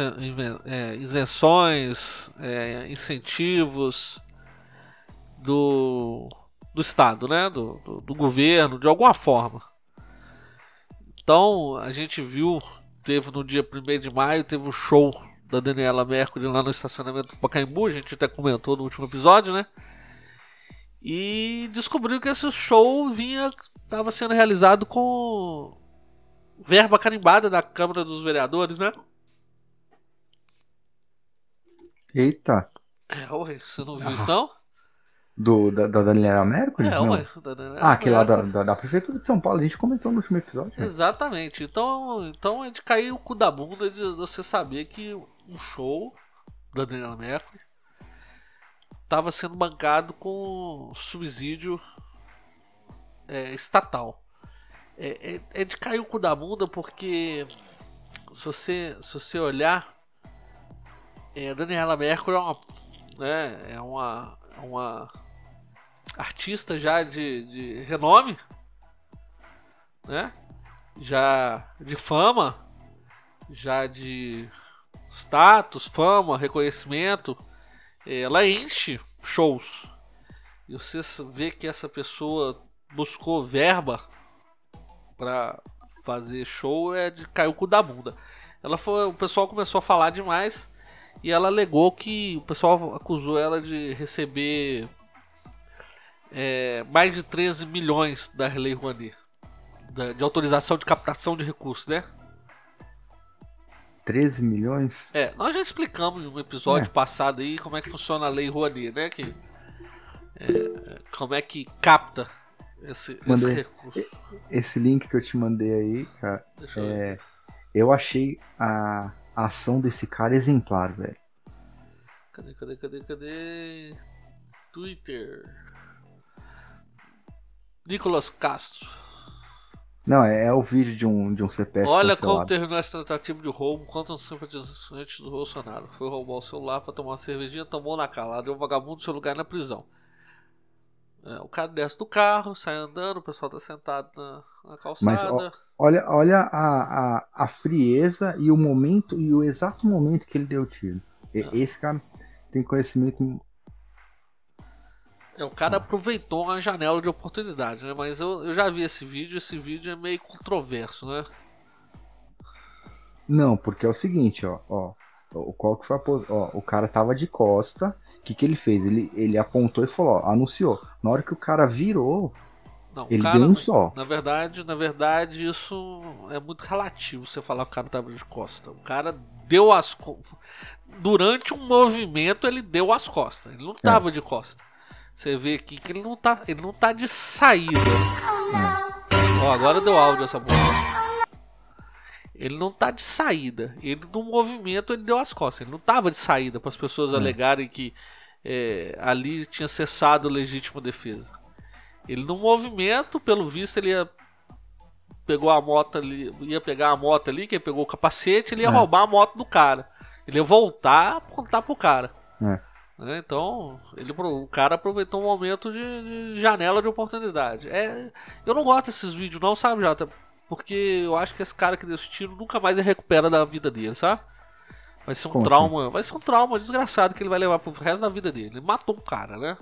é, isenções, é, incentivos do, do Estado, né? Do, do, do, governo, de alguma forma. Então, a gente viu, teve no dia 1 de maio, teve o show da Daniela Mercury lá no estacionamento do Pacaembu, a gente até comentou no último episódio, né? E descobriu que esse show vinha estava sendo realizado com verba carimbada da Câmara dos Vereadores, né?
Eita.
É, ué, você não viu ah. isso não?
Do, da, da Daniela Mercury?
É, da
Ah, aquele lá da, da, da, Prefeitura de São Paulo, a gente comentou no último episódio.
Né? Exatamente. Então, então é de cair o cu da bunda de você saber que um show da Daniela Mercury estava sendo bancado com subsídio é, estatal. É, é, é, de cair o cu da bunda porque se você, se você olhar, é, Daniela Mercury é uma, né, é uma, uma artista já de, de renome, né? Já de fama, já de status, fama, reconhecimento, ela enche shows. E você vê que essa pessoa buscou verba para fazer show é de caiu o cu da bunda. Ela foi, o pessoal começou a falar demais e ela alegou que o pessoal acusou ela de receber é, mais de 13 milhões da Lei Rouanet de autorização de captação de recursos, né?
13 milhões?
É, nós já explicamos em um episódio é. passado aí como é que funciona a Lei Rouanet, né? Que, é, como é que capta esse, mandei, esse recurso.
Esse link que eu te mandei aí, cara, eu, é, eu achei a, a ação desse cara exemplar, velho.
Cadê, cadê, cadê, cadê? Twitter. Nicolas Castro.
Não, é, é, o vídeo de um, de um CPF.
Olha cancelado. como terminou essa tentativa de roubo contra um simpatizante do Bolsonaro. Foi roubar o celular para tomar uma cervejinha, tomou na calada e o vagabundo seu lugar na prisão. É, o cara desce do carro, sai andando, o pessoal tá sentado na, na calçada. Mas ó,
olha, olha a, a, a, frieza e o momento e o exato momento que ele deu o tiro. É. Esse cara tem conhecimento.
É, o cara aproveitou uma janela de oportunidade, né? Mas eu, eu já vi esse vídeo, esse vídeo é meio controverso, né?
Não, porque é o seguinte, ó, ó. Qual que foi a pos... ó, o cara tava de costa, o que, que ele fez? Ele, ele apontou e falou, ó, anunciou. Na hora que o cara virou, não, ele cara, deu um só.
Na verdade, na verdade, isso é muito relativo você falar que o cara tava de costa. O cara deu as durante um movimento ele deu as costas. Ele não tava é. de costa. Você vê aqui que ele não tá, ele não tá de saída. É. Ó, agora deu áudio essa porra. Ele não tá de saída. Ele no movimento ele deu as costas. Ele não tava de saída para as pessoas é. alegarem que é, ali tinha cessado legítima defesa. Ele no movimento, pelo visto, ele ia pegou a moto ali, ia pegar a moto ali, que pegou o capacete, ele ia é. roubar a moto do cara. Ele ia voltar apontar pro cara. É. Né? Então, ele, o cara aproveitou um momento de, de, janela de oportunidade. É, eu não gosto desses vídeos, não, sabe, Jota? Porque eu acho que esse cara que deu esse tiro nunca mais recupera da vida dele, sabe? Vai ser um Como trauma, assim? vai ser um trauma desgraçado que ele vai levar pro resto da vida dele. Ele matou um cara, né?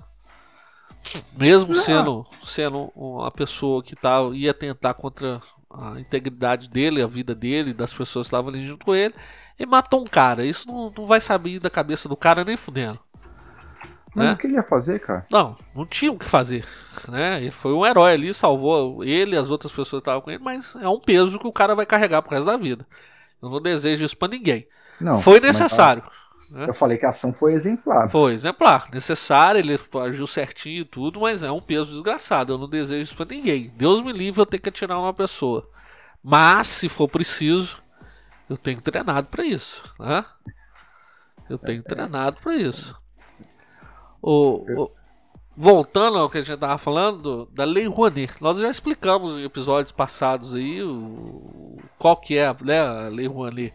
Mesmo sendo, sendo uma pessoa que tá, ia tentar contra a integridade dele, a vida dele, das pessoas que estavam ali junto com ele, ele matou um cara. Isso não, não vai saber da cabeça do cara nem fudendo.
Mas né? o que ele ia fazer, cara?
Não, não tinha o que fazer. Né? Ele foi um herói ali, salvou ele e as outras pessoas que estavam com ele, mas é um peso que o cara vai carregar pro resto da vida. Eu não desejo isso pra ninguém. Não, foi necessário.
Né? Eu falei que a ação foi exemplar.
Foi exemplar. Necessário, ele agiu certinho e tudo, mas é um peso desgraçado. Eu não desejo isso pra ninguém. Deus me livre eu ter que atirar uma pessoa. Mas, se for preciso, eu tenho treinado para isso. Né? Eu tenho treinado para isso. O, o, voltando ao que a gente tava falando da Lei Rouanet, nós já explicamos em episódios passados aí o, qual que é né, a Lei Rouanet.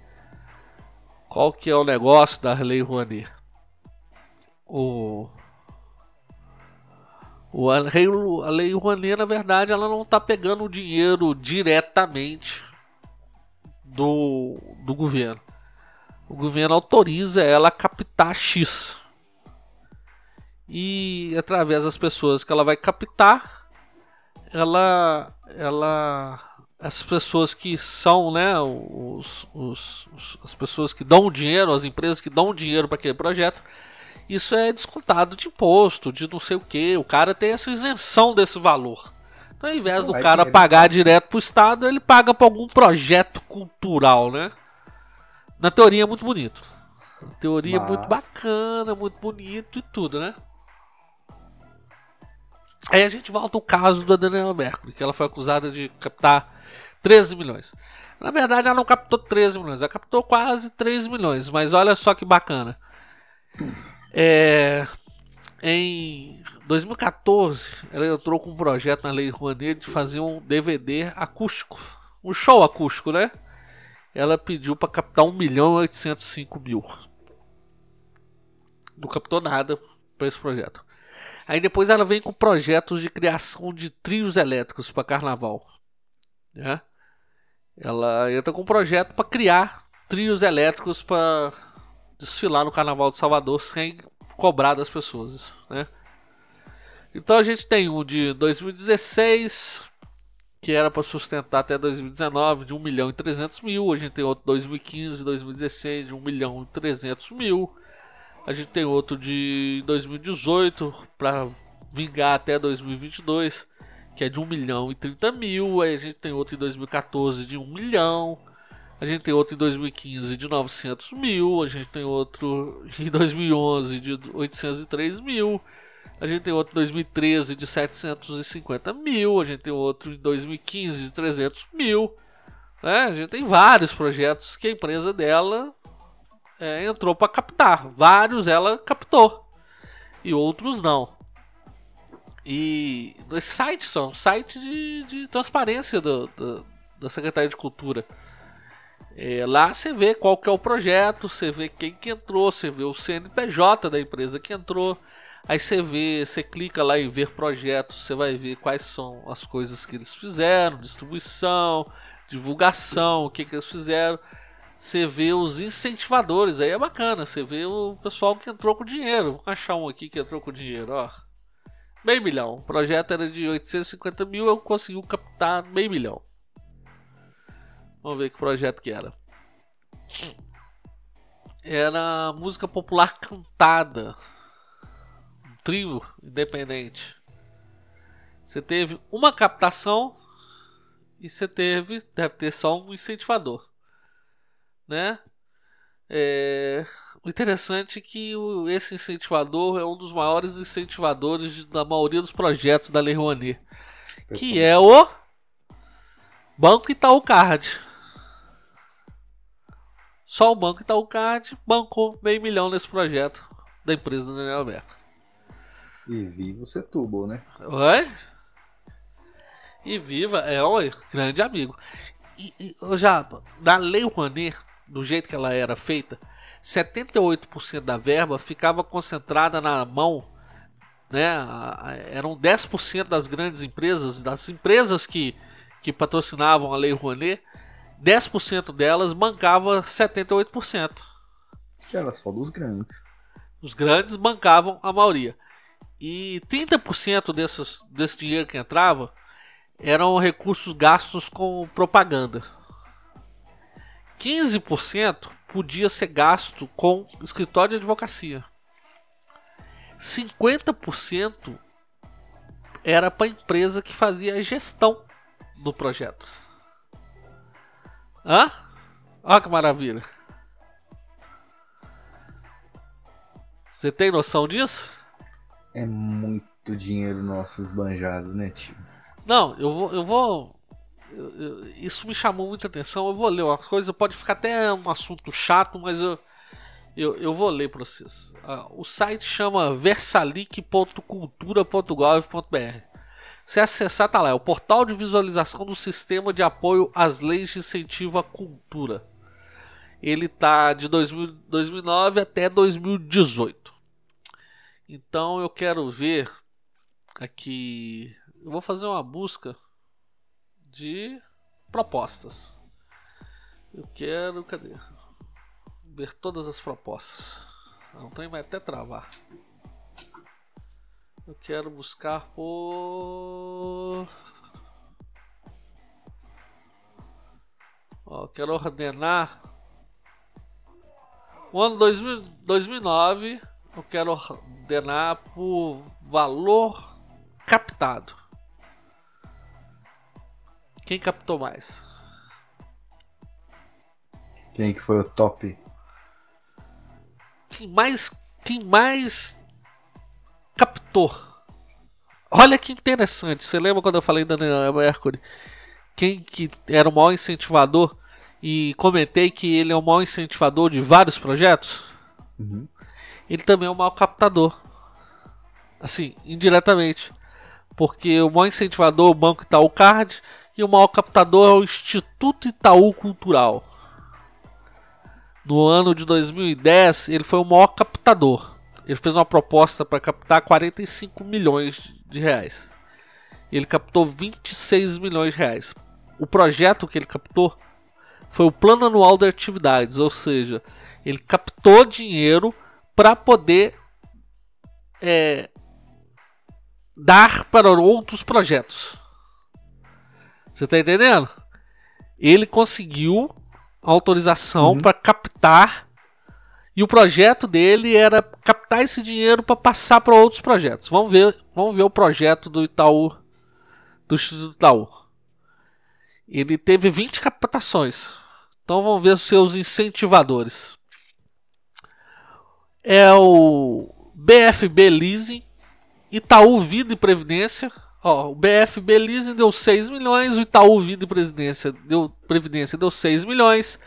Qual que é o negócio da Lei Rouanet? O, o a, lei, a Lei Rouanet, na verdade, ela não está pegando o dinheiro diretamente do, do governo. O governo autoriza ela a captar X e através das pessoas que ela vai captar, ela ela as pessoas que são, né, os, os, os, as pessoas que dão o dinheiro, as empresas que dão o dinheiro para aquele projeto, isso é descontado de imposto, de não sei o que. O cara tem essa isenção desse valor. Então, ao invés do cara pagar direto pro Estado, ele paga para algum projeto cultural, né? Na teoria é muito bonito. Na teoria Mas... é muito bacana, muito bonito e tudo, né? Aí a gente volta ao caso da Daniela Mercury, que ela foi acusada de captar 13 milhões. Na verdade, ela não captou 13 milhões, ela captou quase 3 milhões. Mas olha só que bacana. É, em 2014, ela entrou com um projeto na Lei Rouanet de fazer um DVD acústico. Um show acústico, né? Ela pediu para captar 1 milhão e 805 mil. Não captou nada para esse projeto. Aí depois ela vem com projetos de criação de trios elétricos para carnaval. Né? Ela entra com um projeto para criar trios elétricos para desfilar no Carnaval de Salvador sem cobrar das pessoas, né? Então a gente tem um de 2016 que era para sustentar até 2019 de 1 milhão e 300 mil. A gente tem outro 2015, 2016 de 1 milhão e 300 mil. A gente tem outro de 2018 para vingar até 2022 que é de 1 milhão e 30 mil. Aí a gente tem outro em 2014 de 1 milhão. A gente tem outro em 2015 de 900 mil. A gente tem outro em 2011 de 803 mil. A gente tem outro em 2013 de 750 mil. A gente tem outro em 2015 de 300 mil. É, a gente tem vários projetos que a empresa dela é, entrou para captar. Vários ela captou e outros não. E esse site são um site de, de transparência do, do, da Secretaria de Cultura. É, lá você vê qual que é o projeto, você vê quem que entrou, você vê o CNPJ da empresa que entrou. Aí você vê, você clica lá em ver projetos, você vai ver quais são as coisas que eles fizeram, distribuição, divulgação, o que, que eles fizeram. Você vê os incentivadores, aí é bacana, você vê o pessoal que entrou com dinheiro. Vou achar um aqui que entrou com dinheiro, ó meio milhão. O projeto era de 850 mil, eu consegui captar meio milhão. Vamos ver que projeto que era. Era música popular cantada. Um trio independente. Você teve uma captação e você teve, deve ter só um incentivador, né? É, o interessante é que o, esse incentivador é um dos maiores incentivadores de, da maioria dos projetos da Lei Rouanet, que é o Banco Itaú Card. Só o Banco Itaú Card bancou meio milhão nesse projeto da empresa do Daniel Alberto.
E viva o Setúbal, né?
Oi? E viva, é um grande amigo. E, e já, da Lei Rouanet, do jeito que ela era feita, 78% da verba ficava concentrada na mão, né? Eram 10% das grandes empresas, das empresas que, que patrocinavam a Lei Rouanet, 10% delas bancava 78%.
Que era só dos grandes.
Os grandes bancavam a maioria. E 30% desses, desse dinheiro que entrava eram recursos gastos com propaganda. 15% podia ser gasto com escritório de advocacia. 50% era para a empresa que fazia a gestão do projeto. Hã? Olha que maravilha. Você tem noção disso?
É muito dinheiro nosso esbanjado, né, tio?
Não, eu vou, eu vou isso me chamou muita atenção. Eu vou ler uma coisa, pode ficar até um assunto chato, mas eu, eu, eu vou ler para vocês. Uh, o site chama versalic.cultura.gov.br. Se acessar, tá lá, é o portal de visualização do sistema de apoio às leis de incentivo à cultura. Ele tá de 2000, 2009 até 2018. Então eu quero ver aqui. Eu vou fazer uma busca de propostas. Eu quero. Cadê? Ver todas as propostas. Não tem vai até travar. Eu quero buscar por. Ó, quero ordenar. O ano 2000, 2009 eu quero ordenar por valor captado. Quem captou mais?
Quem que foi o top?
Quem mais, quem mais captou? Olha que interessante. Você lembra quando eu falei da Daniel Mercury? Quem que era o maior incentivador e comentei que ele é o maior incentivador de vários projetos?
Uhum.
Ele também é o maior captador. Assim, indiretamente. Porque o maior incentivador é o Banco Itaú Card e o maior captador é o Instituto Itaú Cultural. No ano de 2010, ele foi o maior captador. Ele fez uma proposta para captar 45 milhões de reais. Ele captou 26 milhões de reais. O projeto que ele captou foi o plano anual de atividades, ou seja, ele captou dinheiro para poder é, dar para outros projetos. Você está entendendo? Ele conseguiu autorização uhum. para captar e o projeto dele era captar esse dinheiro para passar para outros projetos. Vamos ver, vamos ver o projeto do Itaú, do Instituto Itaú. Ele teve 20 captações. Então vamos ver os seus incentivadores. É o BFB Leasing, Itaú Vida e Previdência. Ó, o BFB Leasing deu 6 milhões, o Itaú Vida e Previdência deu, Previdência deu 6 milhões,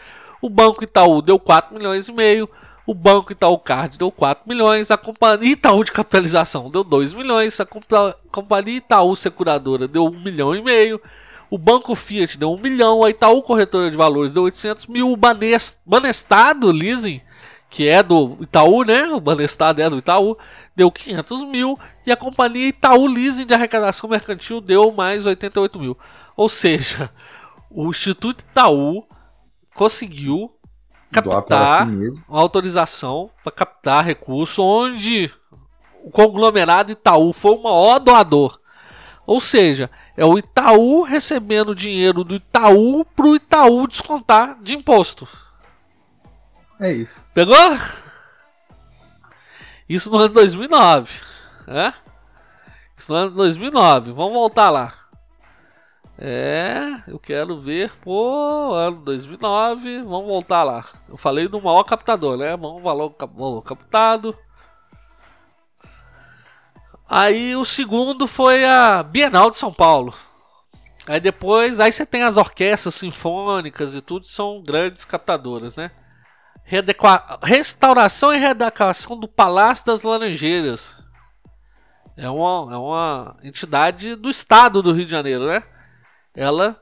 o Banco Itaú deu 4 milhões e meio, o Banco Itaú Card deu 4 milhões, a Companhia Itaú de Capitalização deu 2 milhões, a Companhia Itaú Seguradora deu 1 milhão e meio, o Banco Fiat deu 1 milhão, a Itaú Corretora de Valores deu 800 mil, o Banestado Leasing que é do Itaú, né? O Banestado é do Itaú, deu 500 mil e a companhia Itaú Leasing de arrecadação mercantil deu mais 88 mil. Ou seja, o Instituto Itaú conseguiu captar si uma autorização para captar recurso onde o conglomerado Itaú foi o maior doador. Ou seja, é o Itaú recebendo dinheiro do Itaú para o Itaú descontar de imposto.
É isso.
Pegou? Isso no ano de 2009. É? Isso no ano de 2009. Vamos voltar lá. É, eu quero ver, pô, ano 2009, vamos voltar lá. Eu falei do maior captador, né? Vamos valor, valor captado. Aí o segundo foi a Bienal de São Paulo. Aí depois, aí você tem as orquestras sinfônicas e tudo, são grandes captadoras, né? Redequa... Restauração e readequação do Palácio das Laranjeiras. É uma, é uma entidade do estado do Rio de Janeiro, né? Ela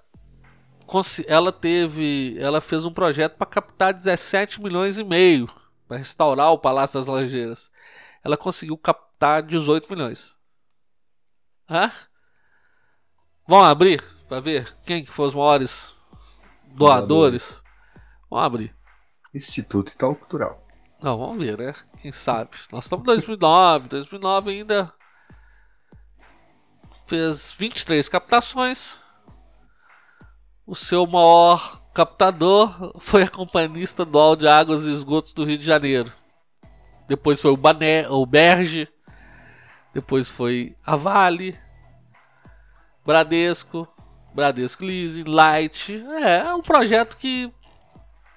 ela teve, ela fez um projeto para captar 17 milhões e meio para restaurar o Palácio das Laranjeiras. Ela conseguiu captar 18 milhões. Hã? Vamos abrir para ver quem que foram os maiores doadores. Vamos abrir.
Instituto Itaú Cultural.
Não, vamos ver, né? Quem sabe. Nós estamos em 2009. 2009 ainda fez 23 captações. O seu maior captador foi a Companhia Estadual de Águas e Esgotos do Rio de Janeiro. Depois foi o, Bané, o Berge. Depois foi a Vale. Bradesco. Bradesco Leasing, Light. É, é um projeto que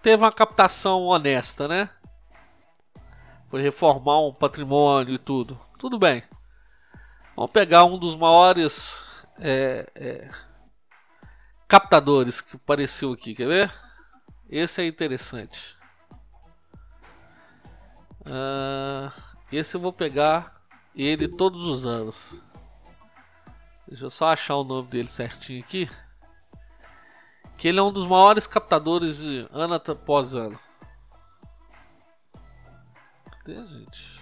teve uma captação honesta, né? Foi reformar um patrimônio e tudo. Tudo bem. Vamos pegar um dos maiores é, é, captadores que apareceu aqui, quer ver? Esse é interessante. Uh, esse eu vou pegar ele todos os anos. Deixa eu só achar o nome dele certinho aqui que ele é um dos maiores captadores de ano após ano. Cadê, gente?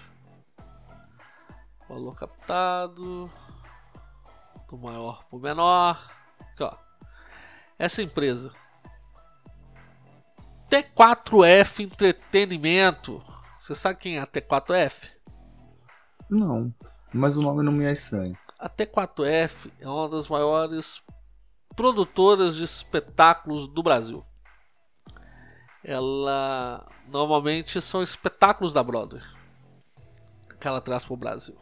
Valor captado. Do maior para o menor. Aqui, ó. Essa empresa. T4F Entretenimento. Você sabe quem é a T4F?
Não, mas o nome não me é estranho.
A T4F é uma das maiores produtoras de espetáculos do Brasil. ela normalmente são espetáculos da Broadway que ela traz para o Brasil.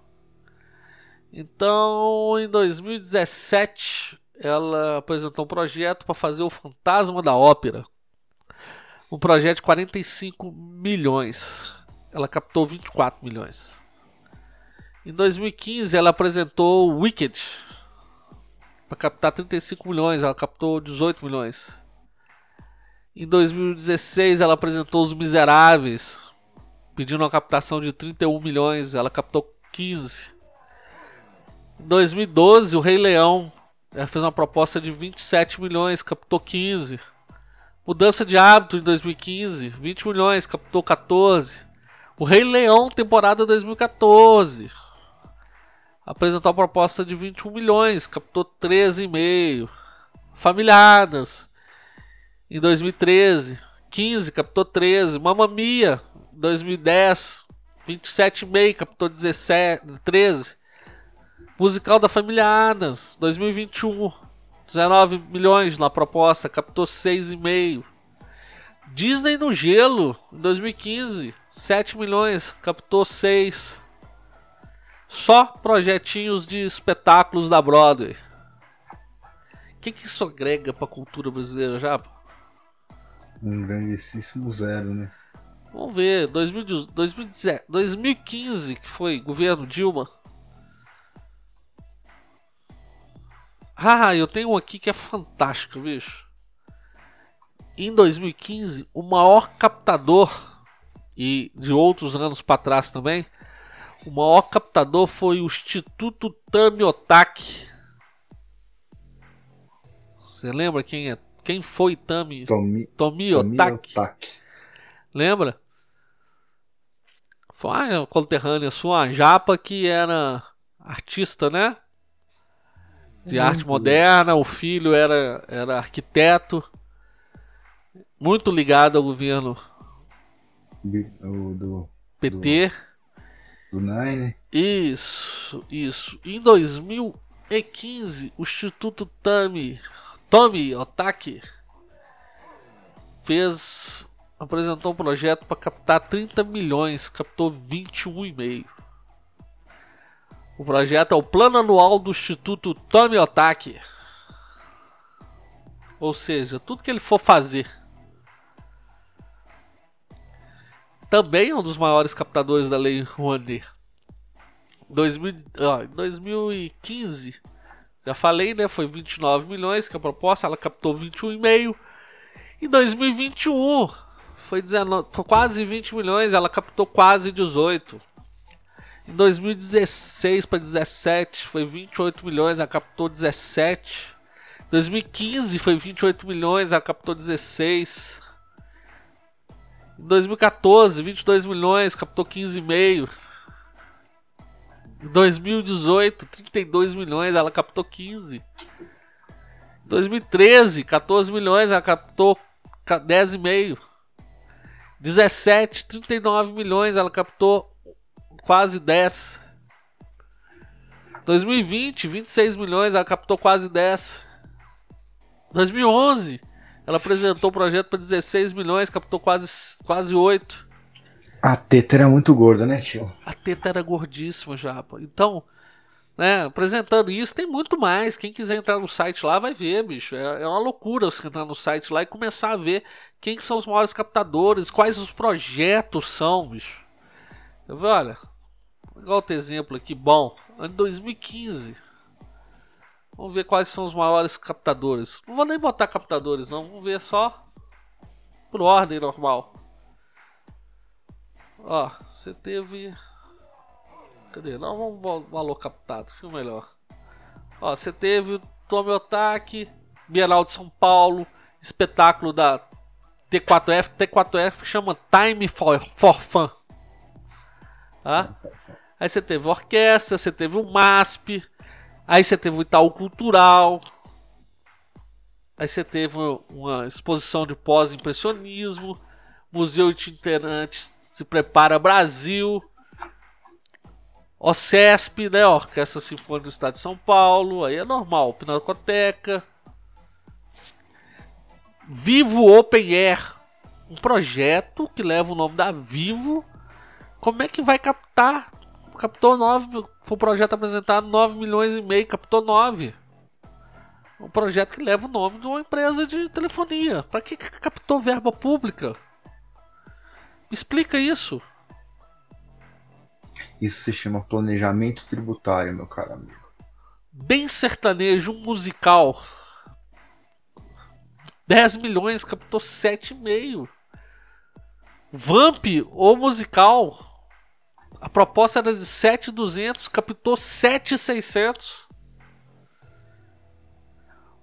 Então, em 2017, ela apresentou um projeto para fazer o Fantasma da Ópera. Um projeto de 45 milhões. Ela captou 24 milhões. Em 2015, ela apresentou Wicked para captar 35 milhões. Ela captou 18 milhões. Em 2016, ela apresentou Os Miseráveis, pedindo uma captação de 31 milhões. Ela captou 15. Em 2012, o Rei Leão ela fez uma proposta de 27 milhões, captou 15. Mudança de hábito em 2015, 20 milhões, captou 14. O Rei Leão, temporada 2014 apresentou a proposta de 21 milhões, captou 13,5. Familiadas, em 2013, 15, captou 13. Mamma Mia, 2010, 27,5, captou 17, 13. Musical da Familiadas, 2021, 19 milhões na proposta, captou 6,5. Disney no Gelo, 2015, 7 milhões, captou 6. Só projetinhos de espetáculos da Broadway. O que, que isso agrega para a cultura brasileira já?
Um grandíssimo zero, né?
Vamos ver, 2017, 2015, que foi governo Dilma. Ah, eu tenho um aqui que é fantástico, bicho. Em 2015, o maior captador, e de outros anos para trás também, o maior captador foi o Instituto Tami Otaki. Você lembra quem é? Quem foi Tami?
Tomi,
Tomi, Otaki. Otaki. Lembra? Foi uma conterrânea sua, uma japa que era artista, né? De arte moderna, o filho era, era arquiteto, muito ligado ao governo
do, do
PT.
Do... Do Nine.
Isso, isso. Em 2015, o Instituto Tami, Tomi Otaki, fez, apresentou um projeto para captar 30 milhões, captou 21,5. O projeto é o Plano Anual do Instituto Tomi Otaki. Ou seja, tudo que ele for fazer. Também é um dos maiores captadores da Lei Rouanet. 2000, ó, 2015, já falei, né? Foi 29 milhões que a proposta, ela captou 21,5. Em 2021, foi 19, quase 20 milhões, ela captou quase 18. Em 2016 para 17 foi 28 milhões, ela captou 17. 2015 foi 28 milhões, ela captou 16. Em 2014, 22 milhões, captou 15,5. Em 2018, 32 milhões, ela captou 15. Em 2013, 14 milhões, ela captou 10,5. 17, 39 milhões, ela captou quase 10. 2020, 26 milhões, ela captou quase 10. 2011, ela apresentou o projeto para 16 milhões, captou quase, quase 8.
A teta era muito gorda, né, tio?
A teta era gordíssima, Japa. Então, né, apresentando isso, tem muito mais. Quem quiser entrar no site lá vai ver, bicho. É, é uma loucura você entrar no site lá e começar a ver quem são os maiores captadores, quais os projetos são, bicho. Eu, olha, igual outro exemplo aqui, bom, ano 2015 Vamos ver quais são os maiores captadores. Não vou nem botar captadores, não. Vamos ver só por ordem normal. Ó, você teve. Cadê? Não, vamos valor captado, fica melhor. Ó, você teve o Tommy Otaki, Bienal de São Paulo, espetáculo da T4F. T4F chama Time for, for Fun. Tá? Aí você teve orquestra, você teve o MASP, Aí você teve o Itaú Cultural. Aí você teve uma exposição de pós-impressionismo. Museu Itinerante Se Prepara Brasil. OCESP, né? Orquestra Sinfônica do Estado de São Paulo. Aí é normal. Pinacoteca. Vivo Open Air. um projeto que leva o nome da Vivo. Como é que vai captar? Captou 9, foi um projeto apresentado 9 milhões e meio, captou 9. Um projeto que leva o nome de uma empresa de telefonia. Para que, que captou verba pública? Me explica isso.
Isso se chama planejamento tributário, meu caro amigo.
Bem sertanejo, um musical. 10 milhões, captou 7,5. Vamp, ou musical. A proposta era de 7,200, captou 7,600.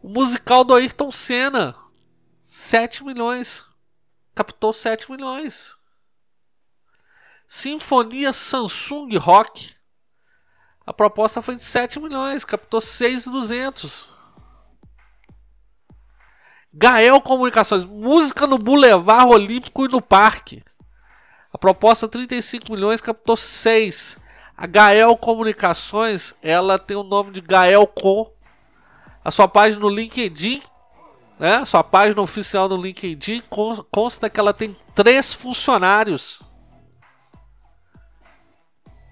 O musical do Ayrton Senna, 7 milhões. Captou 7 milhões. Sinfonia Samsung Rock. A proposta foi de 7 milhões, captou 6,200. Gael Comunicações, música no Boulevard Olímpico e no Parque. A proposta 35 milhões, captou 6. A Gael Comunicações, ela tem o nome de Gael Com. A sua página no LinkedIn, né? A sua página oficial no LinkedIn consta que ela tem três funcionários.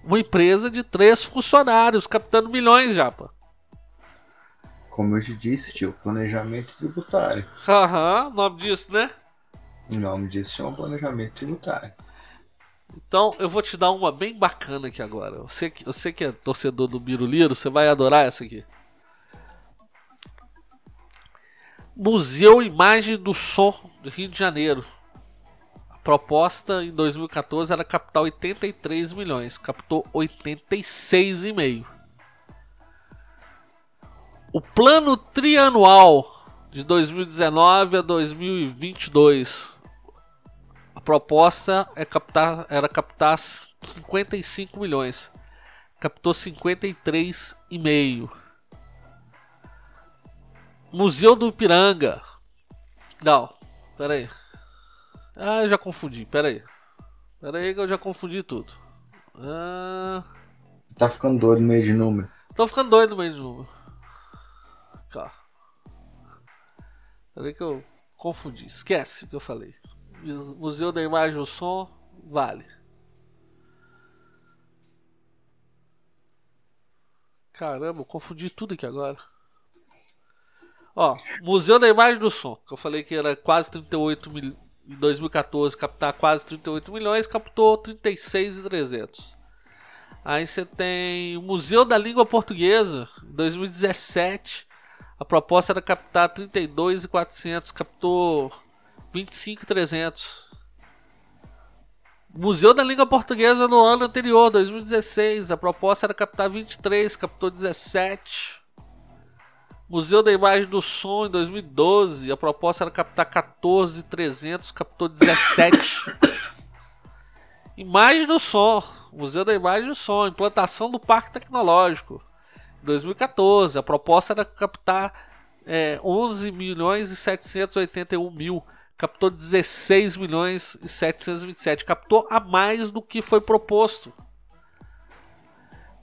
Uma empresa de três funcionários, captando milhões, japa.
Como eu te disse, tio, planejamento tributário.
Aham, uhum, nome disso, né?
O nome disso chama planejamento tributário.
Então eu vou te dar uma bem bacana aqui agora. Você que, você que é torcedor do Biruliro, você vai adorar essa aqui. Museu Imagem do Som do Rio de Janeiro. A proposta em 2014 era captar 83 milhões, captou 86,5. O plano trianual de 2019 a 2022 proposta é captar, era captar 55 milhões. Captou 53,5. Museu do Ipiranga. Não, pera aí. Ah, eu já confundi, pera aí. Pera aí que eu já confundi tudo. Ah...
Tá ficando doido no meio de número.
Tô ficando doido no meio de número. Cá. Pera aí que eu confundi. Esquece o que eu falei. Museu da Imagem e do Som, vale. Caramba, confundi tudo aqui agora. Ó, Museu da Imagem do Som, que eu falei que era quase 38 mil em 2014, captar quase 38 milhões, captou 36,300. Aí você tem o Museu da Língua Portuguesa, em 2017, a proposta era captar 32,400, captou 25,300. Museu da Língua Portuguesa no ano anterior, 2016. A proposta era captar 23, captou 17. Museu da Imagem do Som em 2012. A proposta era captar 14,300, captou 17. Imagem do Som. Museu da Imagem do Som. Implantação do Parque Tecnológico. Em 2014. A proposta era captar é, 11 milhões e 781 mil captou 16 milhões e 727, captou a mais do que foi proposto.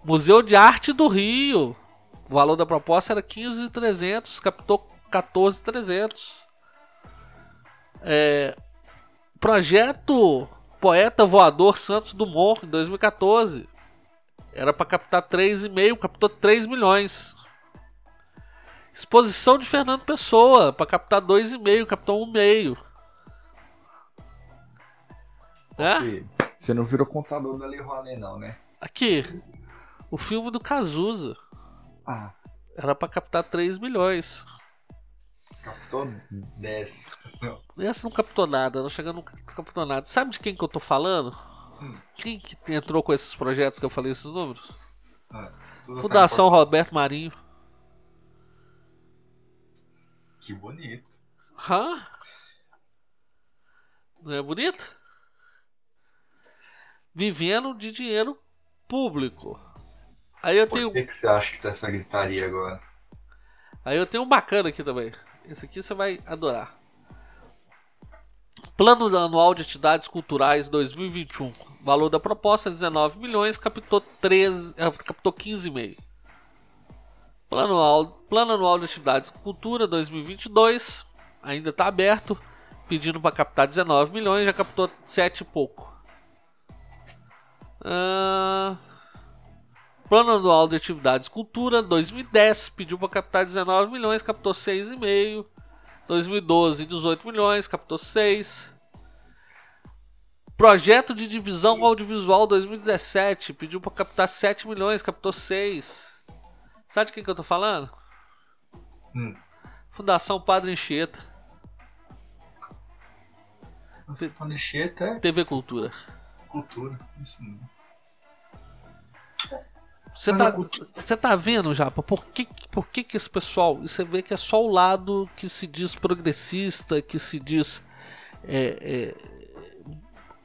Museu de Arte do Rio, o valor da proposta era 15.300, captou 14.300. É, projeto Poeta Voador Santos Dumont em 2014 era para captar 3,5, captou 3 milhões. Exposição de Fernando Pessoa para captar 2,5, captou 1,5.
Você não virou contador da Lei Rouanet, não, né?
Aqui, o filme do Cazuza.
Ah.
Era pra captar 3 milhões.
Captou 10.
Essa não captou nada, não chegando, não captou nada. Sabe de quem que eu tô falando? Hum. Quem que entrou com esses projetos que eu falei esses números? Ah, Fundação Roberto Marinho.
Que bonito.
Hã? Não é bonito? Vivendo de dinheiro público. Aí eu
Por
tenho.
que, que você acha que tá essa gritaria agora?
Aí eu tenho um bacana aqui também. Esse aqui você vai adorar. Plano Anual de Atividades Culturais 2021. Valor da proposta 19 milhões, captou 13, eh, captou 15,5. Plano Anual, Plano Anual de Atividades Cultura 2022 ainda está aberto. pedindo para captar 19 milhões, já captou 7 e pouco. Uh, plano anual de atividades cultura, 2010 pediu para captar 19 milhões, captou 6,5. 2012, 18 milhões, captou 6. Projeto de divisão audiovisual 2017 pediu para captar 7 milhões, captou 6. Sabe de quem que eu tô falando?
Hum.
Fundação Padre Anchieta.
Padre Anchieta é
TV Cultura.
cultura. Isso mesmo.
Você tá,
cultura-
você tá vendo, Japa? Por que, por que que esse pessoal... Você vê que é só o lado que se diz progressista, que se diz... é, é,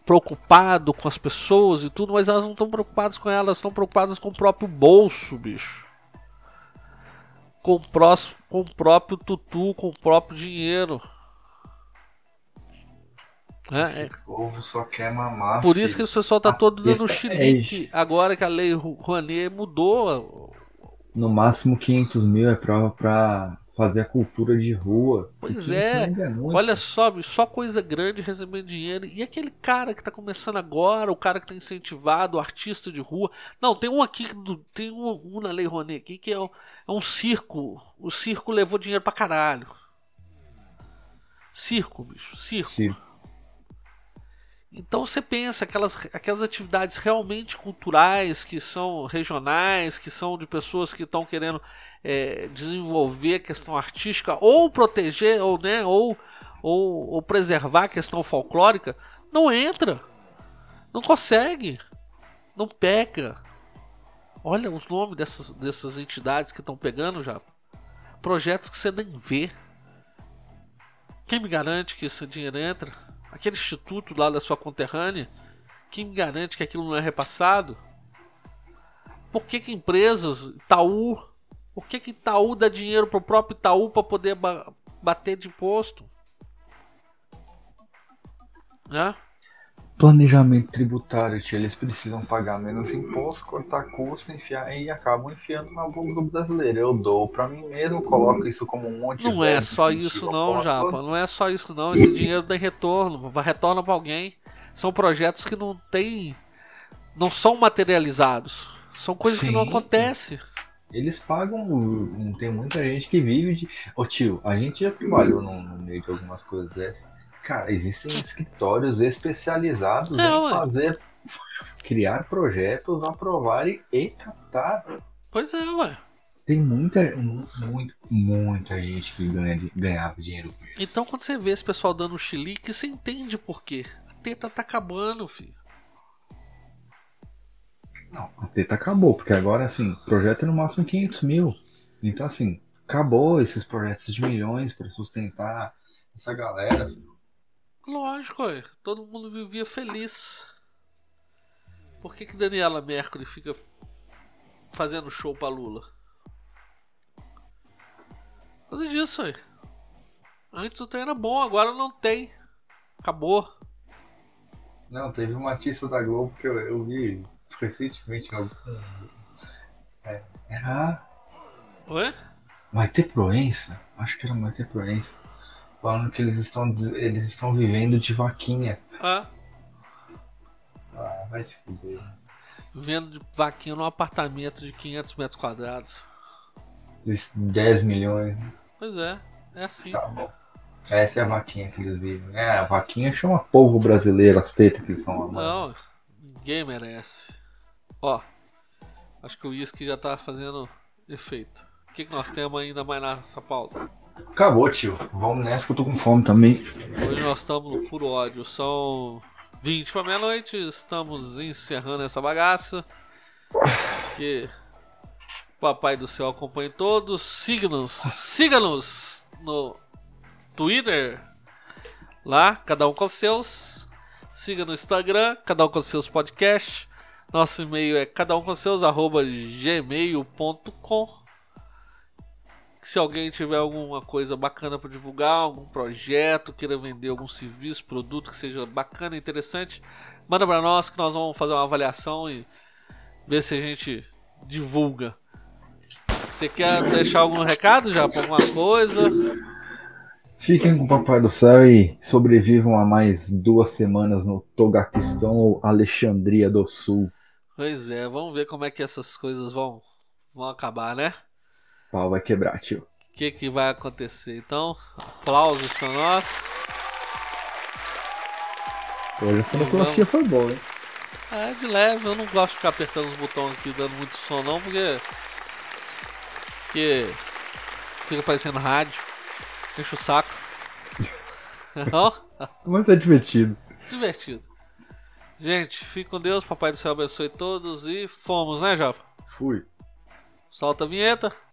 preocupado com as pessoas e tudo, mas elas não estão preocupadas com elas, estão preocupadas com o próprio bolso, bicho. Com o, próximo, com o próprio tutu, com o próprio dinheiro. É, é,
Esse povo só quer mamar.
por isso que
filho.
o pessoal tá todo dando
é
chilique agora que a lei Rouanet mudou.
No máximo 500 mil é prova pra fazer a cultura de rua.
Pois
500
é.
mil muito.
Olha só, bicho, só coisa grande recebendo dinheiro. E aquele cara que tá começando agora, o cara que tá incentivado, o artista de rua. Não, tem um aqui, tem um, um na Lei Rouanet aqui que é um, é um circo. O circo levou dinheiro pra caralho. Circo, bicho, circo.
Sim.
Então você pensa aquelas, aquelas atividades realmente culturais que são regionais, que são de pessoas que estão querendo é, desenvolver a questão artística ou proteger ou né ou, ou, ou preservar a questão folclórica, não entra, não consegue, não pega. Olha os nomes dessas, dessas entidades que estão pegando já, projetos que você nem vê. Quem me garante que esse dinheiro entra? Aquele instituto lá da sua conterrânea, quem garante que aquilo não é repassado? Por que, que empresas, Itaú, por que, que Itaú dá dinheiro pro próprio Itaú para poder ba- bater de imposto? Né?
Planejamento tributário, tio. Eles precisam pagar menos imposto, cortar custo, enfiar e acabam enfiando na boca do brasileiro. Eu dou pra mim mesmo, coloco isso como um monte de
Não é só isso não, Japa. Não é só isso não. Esse dinheiro tem retorno, retorna para alguém. São projetos que não tem, não são materializados. São coisas que não
Sim.
acontecem.
Eles pagam. Tem muita gente que vive de. Ô tio, a gente já trabalhou no, no meio de algumas coisas dessas. Cara, existem escritórios especializados
É,
em
ué.
fazer. criar projetos, aprovar e, e captar.
Pois é, ué.
Tem muita, mu- muito, muita gente que ganha, ganhava dinheiro com isso.
Então quando você vê esse pessoal dando chilique, você entende por quê. A teta tá acabando, filho.
Não, a teta acabou, porque agora, assim, projeto é no máximo 500 mil. Então, assim, acabou esses projetos de milhões para sustentar essa galera. assim.
Lógico, ué. Todo mundo vivia feliz. Por que, que Daniela Mercury fica fazendo show pra Lula? Por causa disso, ué. Antes o trem era bom, agora não tem. Acabou.
Não, teve uma artista da Globo que eu, eu vi recentemente. em algum- É, era
Ué?
Maite Proença? Acho que era Maite Proença. Falando que eles estão, eles estão vivendo de vaquinha.
Ah,
Ah, vai se fuder.
vendo de vaquinha num apartamento de 500 metros quadrados.
10 milhões. né?
Pois é, é assim.
Tá bom. Essa é a vaquinha que eles vivem. É, a vaquinha chama povo brasileiro, as tetas que eles estão amando.
Não, ninguém merece. Ó, acho que o uísque já tá fazendo efeito. O que, que nós temos ainda mais nessa pauta?
Acabou, tio. Vamos nessa que eu tô com fome também.
Hoje nós estamos no puro ódio. São 20 para meia-noite. Estamos encerrando essa bagaça. Que Papai do Céu acompanhe todos. Siga-nos. Siga-nos no Twitter. Lá, cada um com seus. Siga no Instagram, cada um com seus podcasts. Nosso e-mail é cada um com seus, arroba gmail.com. Se alguém tiver alguma coisa bacana para divulgar, algum projeto, queira vender algum serviço, produto que seja bacana interessante, manda para nós que nós vamos fazer uma avaliação e ver se a gente divulga. Você quer deixar algum recado já para alguma coisa?
Fiquem com o Papai do Céu e sobrevivam a mais duas semanas no Togaquistão ou Alexandria do Sul.
Pois é, vamos ver como é que essas coisas vão, vão acabar, né?
Pau vai quebrar, tio.
O que, que vai acontecer? Então, aplausos pra nós.
Hoje a sonoplastia foi boa, hein?
É, de leve, eu não gosto de ficar apertando os botões aqui dando muito som não, porque. Porque. Fica parecendo rádio. Enche o saco.
Mas é divertido.
Divertido. Gente, fique com Deus, Papai do Céu abençoe todos e fomos, né, Java?
Fui.
Solta a vinheta.